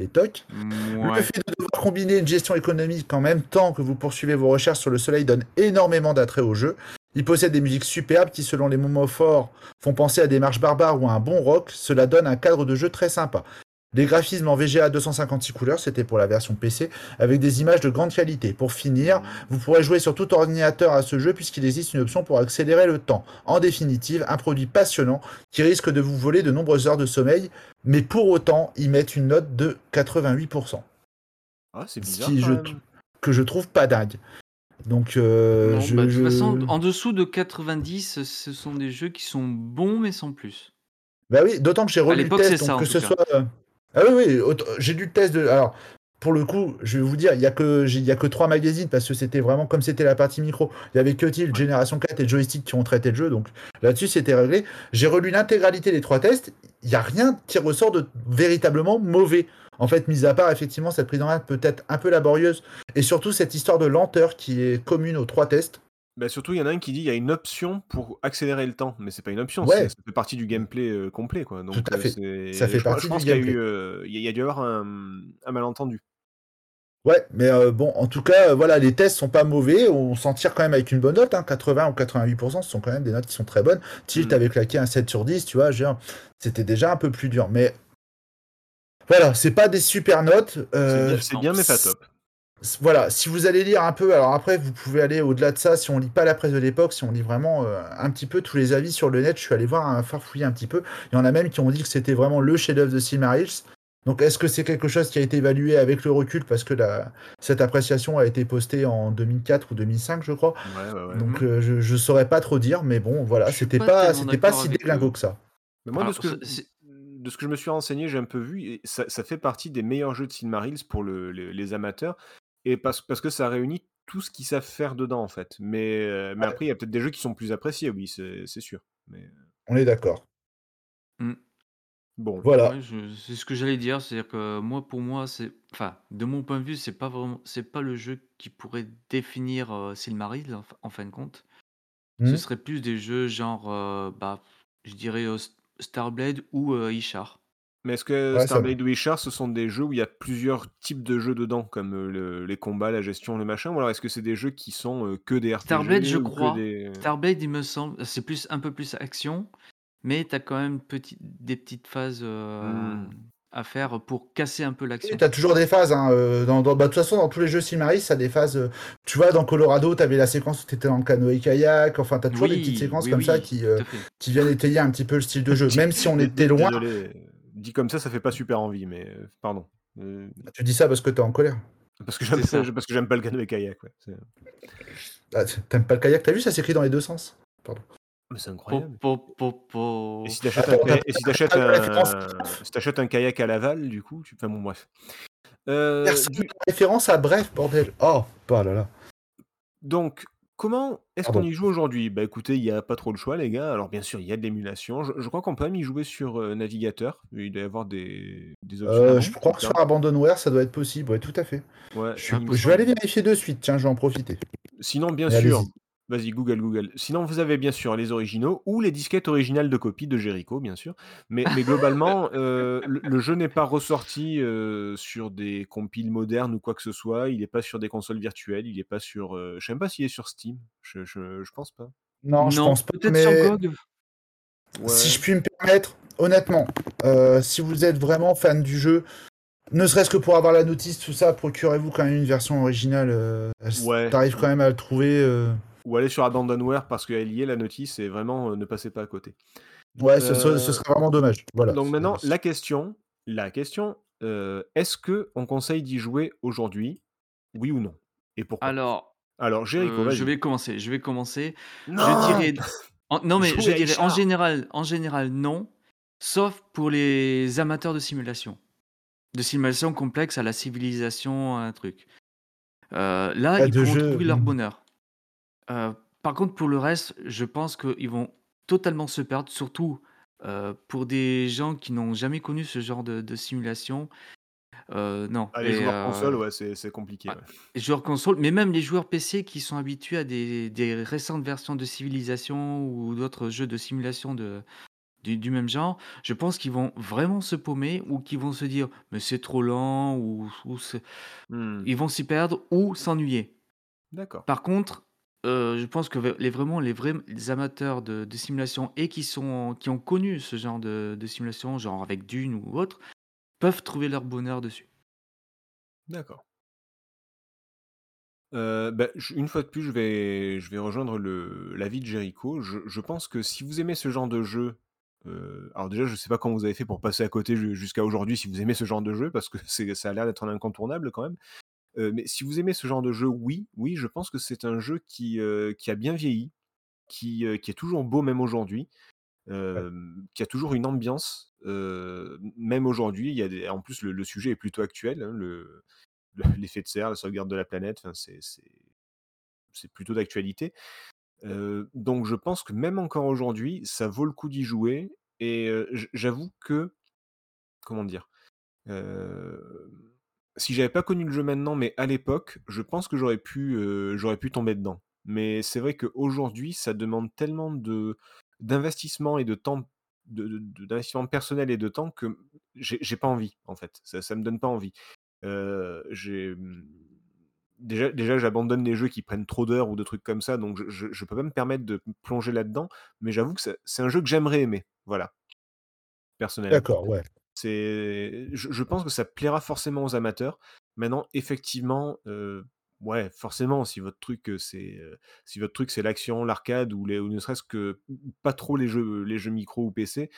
Et toc. Ouais. Le fait de devoir combiner une gestion économique en même temps que vous poursuivez vos recherches sur le soleil donne énormément d'attrait au jeu. Il possède des musiques superbes qui, selon les moments forts, font penser à des marches barbares ou à un bon rock. Cela donne un cadre de jeu très sympa. Des graphismes en VGA 256 couleurs, c'était pour la version PC, avec des images de grande qualité. Pour finir, vous pourrez jouer sur tout ordinateur à ce jeu puisqu'il existe une option pour accélérer le temps. En définitive, un produit passionnant qui risque de vous voler de nombreuses heures de sommeil, mais pour autant, ils mettent une note de 88%, Ah, c'est Ce bizarre. qui, je que je trouve pas dingue. Donc, euh, Non, je, bah, de toute je- façon, en dessous de 90, ce sont des jeux qui sont bons, mais sans plus. Bah oui, d'autant que j'ai relu le test, donc que ce cas. soit. Ah oui, oui, j'ai le test de. Alors, pour le coup, je vais vous dire, il y a que y a que trois magazines parce que c'était vraiment comme c'était la partie micro. Il y avait que Tilt, Génération 4 et Joystick qui ont traité le jeu, donc là-dessus c'était réglé. J'ai relu l'intégralité des trois tests. Il n'y a rien qui ressort de véritablement mauvais. En fait, mis à part effectivement cette prise en main peut-être un peu laborieuse et surtout cette histoire de lenteur qui est commune aux trois tests. Bah, surtout, il y en a un qui dit il y a une option pour accélérer le temps, mais c'est pas une option, Ouais. c'est- ça fait partie du gameplay euh, complet. Quoi. Donc, Tout à euh, fait. c'est- Ça fait je, partie je pense du qu'il y a, eu, gameplay. euh, il y a- il y a dû y avoir un, un malentendu. Ouais, mais euh, bon, en tout cas, euh, voilà, les tests sont pas mauvais. On s'en tire quand même avec une bonne note, hein, 80 ou 88%, ce sont quand même des notes qui sont très bonnes. Tilt Mm. avait claqué un 7 sur 10, tu vois, genre, c'était déjà un peu plus dur. Mais voilà, c'est pas des super notes. C'est euh, bien, c'est bien, mais pas top. Voilà, si vous allez lire un peu, alors après, vous pouvez aller au-delà de ça. Si on lit pas la presse de l'époque, si on lit vraiment euh, un petit peu tous les avis sur le net, je suis allé voir, un farfouiller un petit peu. Il y en a même qui ont dit que c'était vraiment le chef-d'œuvre de Silmarils. Donc, est-ce que c'est quelque chose qui a été évalué avec le recul parce que la, cette appréciation a été postée en 2004 ou 2005, je crois? Ouais, ouais, ouais. Donc, euh, je, je saurais pas trop dire, mais bon, voilà, Je c'était pas c'était pas si déglingo que ça. Mais moi, de ce, que, c'est- c'est- de ce que je me suis renseigné, j'ai un peu vu, et ça, ça fait partie des meilleurs jeux de Silmarils pour le- le- les amateurs, et parce, parce que ça réunit tout ce qu'ils savent faire dedans, en fait. Mais, euh, mais Ouais. après, il y a peut-être des jeux qui sont plus appréciés, oui, c'est c'est sûr. Mais On est d'accord. bon. Voilà. Ouais, c'est ce que j'allais dire, c'est-à-dire que moi, pour moi, c'est, enfin, de mon point de vue, c'est pas vraiment, c'est pas le jeu qui pourrait définir euh, Silmaril en, fin de compte. Ce serait plus des jeux genre, euh, bah, je dirais euh, Starblade ou euh, Ishar. Mais est-ce que Ouais, ça Starblade ou Ishar, ce sont des jeux où il y a plusieurs types de jeux dedans, comme euh, le- les combats, la gestion, le machin, ou alors est-ce que c'est des jeux qui sont euh, que des RPG Starblade, je crois. des... Starblade, il me semble, c'est plus un peu plus action, mais t'as quand même petit, des petites phases euh, Hmm. à faire pour casser un peu l'action. Tu as toujours des phases. Hein, dans, dans- bah, de toute façon, dans tous les jeux Silmaris, ça a des phases. euh, tu vois, dans Colorado, tu avais la séquence où tu étais dans le canoë-kayak. Enfin, tu as toujours des petites séquences oui, comme ça qui, euh, viennent étayer un petit peu le style de jeu. Même si on était loin. Désolé, dit comme ça, ça fait pas super envie, mais euh, pardon. Euh, Tu dis ça parce que tu es en colère. parce que j'aime C'est ça. pas, parce que j'aime pas le canoë kayak. Ouais. C'est- Ah, T'aimes pas le kayak? T'as vu, ça s'écrit dans les deux sens. Mais c'est Po, incroyable. po, po, po. Et si t'achètes un, Attends, kayak- et si t'achètes attends, un, référence. si t'achètes un kayak à Laval, du coup, tu... enfin bon, bref. Euh, Personne du- n'a référence à bref, bordel. Oh, pas là là. Donc, comment est-ce Pardon. qu'on y joue aujourd'hui? Bah écoutez, il n'y a pas trop le choix, les gars. Alors, bien sûr, il y a de l'émulation. Je, je crois qu'on peut même y jouer sur navigateur. Il doit y avoir des, des options. Euh, je crois que sur Abandonware, ça doit être possible. Ouais, tout à fait. Ouais, Je, suis- il me je vais aller semble. vérifier de suite. Tiens, je vais en profiter. Sinon, bien Mais sûr, allez-y. Vas-y, Google, Google. Sinon, vous avez bien sûr les originaux ou les disquettes originales de copie de Jericho, bien sûr. Mais, mais globalement, euh, le, le jeu n'est pas ressorti euh, sur des compiles modernes ou quoi que ce soit. Il n'est pas sur des consoles virtuelles. Il n'est pas sur. euh, je sais même pas s'il est sur Steam. Je, je, je pense pas. Non, je pense peut-être mais... sur GOG. Si je puis me permettre, honnêtement, euh, si vous êtes vraiment fan du jeu, ne serait-ce que pour avoir la notice, tout ça, procurez-vous quand même une version originale. Euh, Ouais. T'arrives quand même à le trouver. Ou aller sur Abandonware parce qu'elle y est la notice et vraiment euh, ne passez pas à côté. Ouais, ce, ce- Euh, ce serait vraiment dommage. Voilà. Donc maintenant, la question, la question, euh, est-ce que on conseille d'y jouer aujourd'hui, oui ou non Et pourquoi? Alors, Alors, Jericho, euh, je vais commencer. Je vais commencer. Non Je dirais. en- non, mais je dirais en général, en général, non. Sauf pour les amateurs de simulation. De simulation complexe à la civilisation, un truc. Euh, là, Ah, ils pourront jeu, trouver leur hmm. bonheur. Euh, par contre, pour le reste, je pense qu'ils vont totalement se perdre, surtout euh, pour des gens qui n'ont jamais connu ce genre de, de simulation. Euh, non. Ah, les Et, joueurs console, ouais, c'est c'est compliqué. ouais. les joueurs console, mais même les joueurs PC qui sont habitués à des, des récentes versions de Civilization ou d'autres jeux de simulation de, du du même genre, je pense qu'ils vont vraiment se paumer ou qu'ils vont se dire: «Mais c'est trop lent» ou ou c'est Mmh. ils vont s'y perdre ou s'ennuyer. D'accord. Par contre, heu, je pense que les vraiment les vrais amateurs de de simulation et qui sont qui ont connu ce genre de simulation, genre avec Dune ou autre, peuvent trouver leur bonheur dessus. D'accord. Heu, bah, une fois de plus, je vais je vais rejoindre l'avis de Jericho. Je pense que si vous aimez ce genre de jeu, heu, alors déjà, je sais pas comment vous avez fait pour passer à côté ju jusqu'à aujourd'hui, si vous aimez ce genre de jeu, parce que ça a l'air d'être un incontournable quand même. Mais si vous aimez ce genre de jeu, oui, oui, je pense que c'est un jeu qui, qui a bien vieilli, qui, qui est toujours beau même aujourd'hui, Ouais. qui a toujours une ambiance, même aujourd'hui. Il y a des en plus, le le sujet est plutôt actuel, hein, le le l'effet de serre, la sauvegarde de la planète, c'est c'est c'est plutôt d'actualité. Donc je pense que même encore aujourd'hui, ça vaut le coup d'y jouer et j'avoue que, comment dire? Si j'avais pas connu le jeu maintenant, mais à l'époque, je pense que j'aurais pu, heu, j'aurais pu tomber dedans. Mais c'est vrai qu'aujourd'hui, ça demande tellement de d'investissement et de temps, de de personnel et de temps que, j'ai pas envie, en fait. Ça ça me donne pas envie. J'ai, mmh, déjà déjà j'abandonne les jeux qui prennent trop d'heures ou de trucs comme ça, donc je je je peux pas me permettre de plonger là-dedans, mais j'avoue que c'est c'est un jeu que j'aimerais aimer, voilà, personnellement. D'accord, ouais. Je pense que ça plaira forcément aux amateurs. Maintenant, effectivement, heu, ouais, forcément, si votre truc, heu, c'est, heu, si votre truc c'est l'action, l'arcade ou ne serait-ce que pas trop les jeux les jeux micro ou PC,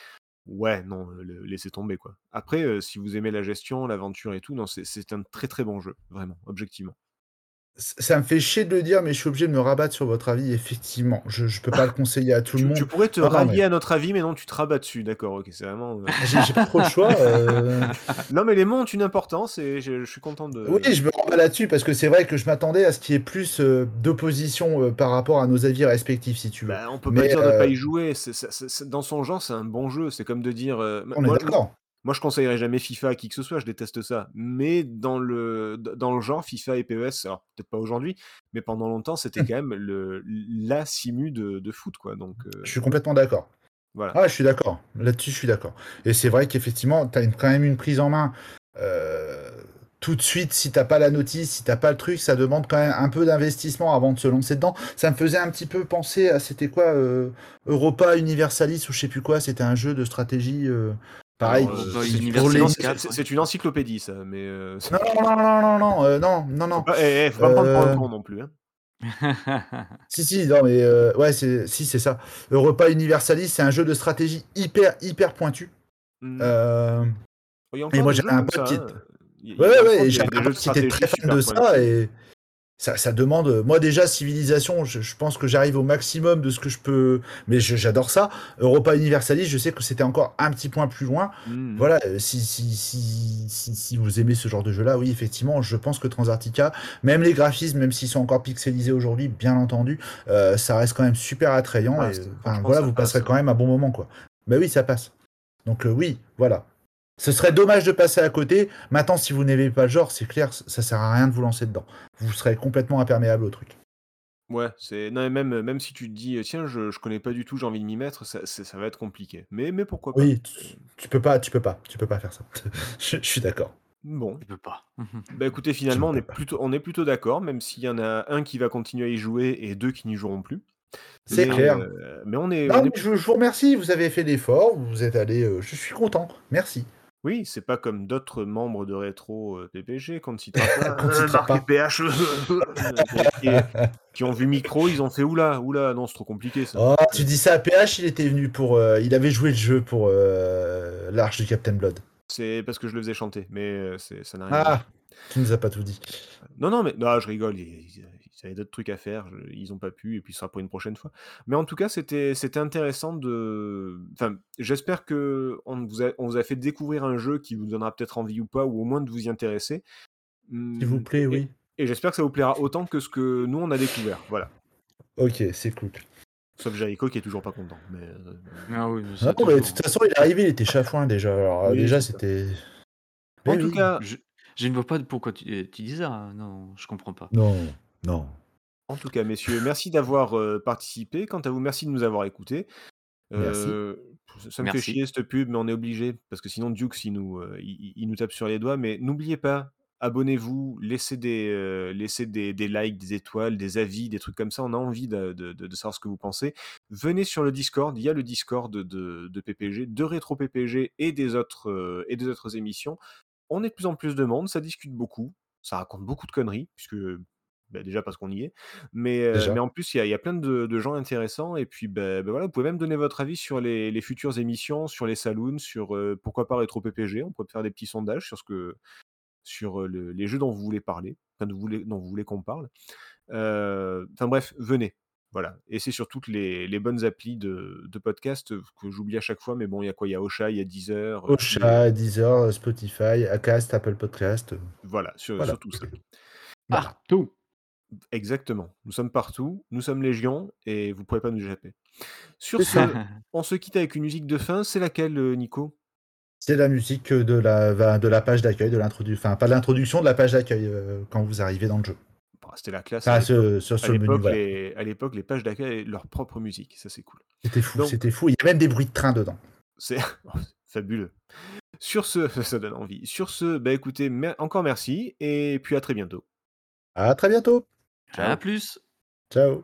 ouais, non, laissez tomber, quoi. Après, si vous aimez la gestion, l'aventure et tout, non, c'est un très, très bon jeu, vraiment, objectivement. Ça me fait chier de le dire, mais je suis obligé de me rabattre sur votre avis, effectivement. Je je peux pas le conseiller à tout le Tu tu monde. pourrais te mais rallier à notre avis, mais non, tu te rabats dessus. D'accord, OK, c'est vraiment, heu j'ai j'ai pas trop le choix, heu non, mais les mots ont une importance et je je suis content Oui, de je me rabats là-dessus parce que c'est vrai que je m'attendais à ce qu'il y ait plus, heu, d'opposition, par rapport à nos avis respectifs, si tu veux. Bah, on peut pas dire de pas heu y jouer, dans son genre, c'est un bon jeu. C'est comme de dire, on est moi d'accord. Moi je conseillerais jamais FIFA à qui que ce soit, je déteste ça. Mais dans le dans le genre FIFA et PES, alors peut-être pas aujourd'hui, mais pendant longtemps, c'était Mmh. quand même le la simu de de foot, quoi, donc Je heu, suis complètement d'accord. voilà. Ah, je suis d'accord. Là-dessus, je suis d'accord et c'est vrai qu'effectivement, tu as une quand même une prise en main, heu, tout de suite, si tu as pas la notice, si tu as pas le truc, ça demande quand même un peu d'investissement avant de se lancer dedans. Ça me faisait un petit peu penser à c'était quoi, heu, Europa Universalis ou je sais plus quoi, c'était un jeu de stratégie, pareil, qui c'est pour les non, Universalis c'est c'est 4, c'est ouais. c'est une encyclopédie ça, mais heu, non, non, non, non, non, non, non, faut non, pas eh eh, faut pas prendre pour heu con non plus, hein. Si, si, non, mais ouais, c'est si, c'est ça. Europa Universalis, c'est un jeu de stratégie hyper, hyper pointu. A et moi, j'avais un pote qui était très fan de ça et ça ça demande, heu moi, déjà, Civilisation, je je pense que j'arrive au maximum de ce que je peux mais j'adore ça. Europa Universalis, je sais que c'était encore un petit point plus loin. Mmh mh. Voilà, heu, si si si si si vous aimez ce genre de jeu-là, oui, effectivement, je pense que Transarctica, même les graphismes, même s'ils sont encore pixelisés aujourd'hui, bien entendu, heu, ça reste quand même super attrayant et enfin, franchement voilà, vous passe, passerez hein. quand même un bon moment, quoi. Bah oui, ça passe. Donc oui, voilà. Ce serait dommage de passer à côté. Maintenant, si vous n'aimez pas le genre, c'est clair, ça sert à rien de vous lancer dedans. Vous serez complètement imperméable au truc. Ouais, c'est non, et même, même si tu te dis: «Tiens, je je connais pas du tout, j'ai envie de m'y mettre», ça ça va être compliqué. Mais mais pourquoi pas? Oui, tu tu peux pas tu peux pas tu peux pas faire ça. Je je suis d'accord. bon. Tu peux pas. Bah, écoutez, finalement, on est plutôt on est plutôt d'accord, même s'il y en a un qui va continuer à y jouer et 2 qui n'y joueront plus. C'est clair. heu, mais on est Non, on est mais je je vous remercie, vous avez fait l'effort, vous êtes allés, heu, je suis content. Merci. Oui, c'est pas comme d'autres membres de Rétro, PPG qu'on ne citera pas, Qu'on ne citera Marc et pas. PH, qui qui qui ont vu Micro, ils ont fait: «Ouh là, ouh là, non, c'est trop compliqué ça». Oh, tu dis ça à PH, il était venu pour, heu, il avait joué le jeu pour, l'Arche du Captain Blood. C'est parce que je le faisais chanter, mais c'est ça n'a rien à voir. Ah! Tu nous as pas tout dit. Non, non, mais non, je rigole, ils avaient d'autres trucs à faire, je ils ont pas pu et puis ce sera pour une prochaine fois. Mais en tout cas, c'était c'était intéressant de enfin, j'espère qu'on vous a on vous a fait découvrir un jeu qui vous donnera peut-être envie ou pas, ou au moins de vous y intéresser. S'il vous Mmh plaît, et oui. et j'espère que ça vous plaira autant que ce que nous on a découvert, voilà. OK, c'est cool. Sauf Jericho qui est toujours pas content, mais heu, Ah oui, mais Ah mais de toute façon, il est arrivé, il était chafouin déjà. Alors, oui, déjà, c'était En tout oui. cas Je je ne vois pas de pourquoi tu, tu dis ça, hein. Non, je comprends pas. Non, non. en tout cas, messieurs, merci d'avoir, heu, participé. Quant à vous, merci de nous avoir écoutés. Merci. Euh, ça ça me fait Merci. chier cette pub, mais on est obligé parce que sinon Dukes il nous, il nous tape sur les doigts. Mais n'oubliez pas, abonnez-vous, laissez des, heu, laissez des des likes, des étoiles, des avis, des trucs comme ça. On a envie de de de de savoir ce que vous pensez. Venez sur le Discord, il y a le Discord de de de PPG, de Rétro PPG et des autres, et des autres émissions. On est de plus en plus de monde, ça discute beaucoup, ça raconte beaucoup de conneries puisque, bah, déjà parce qu'on y est, mais heu, mais en plus il y a il y a plein de de gens intéressants et puis, beh beh, voilà, vous pouvez même donner votre avis sur les les futures émissions, sur les saloons, sur, heu, pourquoi pas Rétro PPG. On pourrait faire des petits sondages sur ce que sur, le les jeux dont vous voulez parler, enfin, dont vous voulez dont vous voulez qu'on parle. Enfin bref, venez, voilà et c'est sur toutes les les bonnes applis de de podcast, que j'oublie à chaque fois, mais bon, il y a quoi? Il y a Ocha, il y a Deezer, Ocha, Deezer, Spotify, Acast, Apple Podcast, voilà, sur voilà. sur tout ça. Partout. Exactement. Nous sommes partout, nous sommes légion et vous pourrez pas nous échapper. Sur ce, on se quitte avec une musique de fin, c'est laquelle, heu, Nico? C'est la musique, heu, de la va de la page d'accueil, de l'introdu enfin pas de l'introduction, de la page d'accueil, heu, quand vous arrivez dans le jeu. Bah, c'était la classe à Enfin l'époque. ce sur À sur le menu, l'époque, voilà. les pages d'accueil avaient leur propre musique, ça c'est cool. C'était fou, c'était fou. Il y a même des bruits de train dedans. c'est c'est fabuleux. Sur ce, ça donne envie. Sur ce, bah, écoutez, mer encore merci et puis à très bientôt. À très bientôt. À plus. Ciao.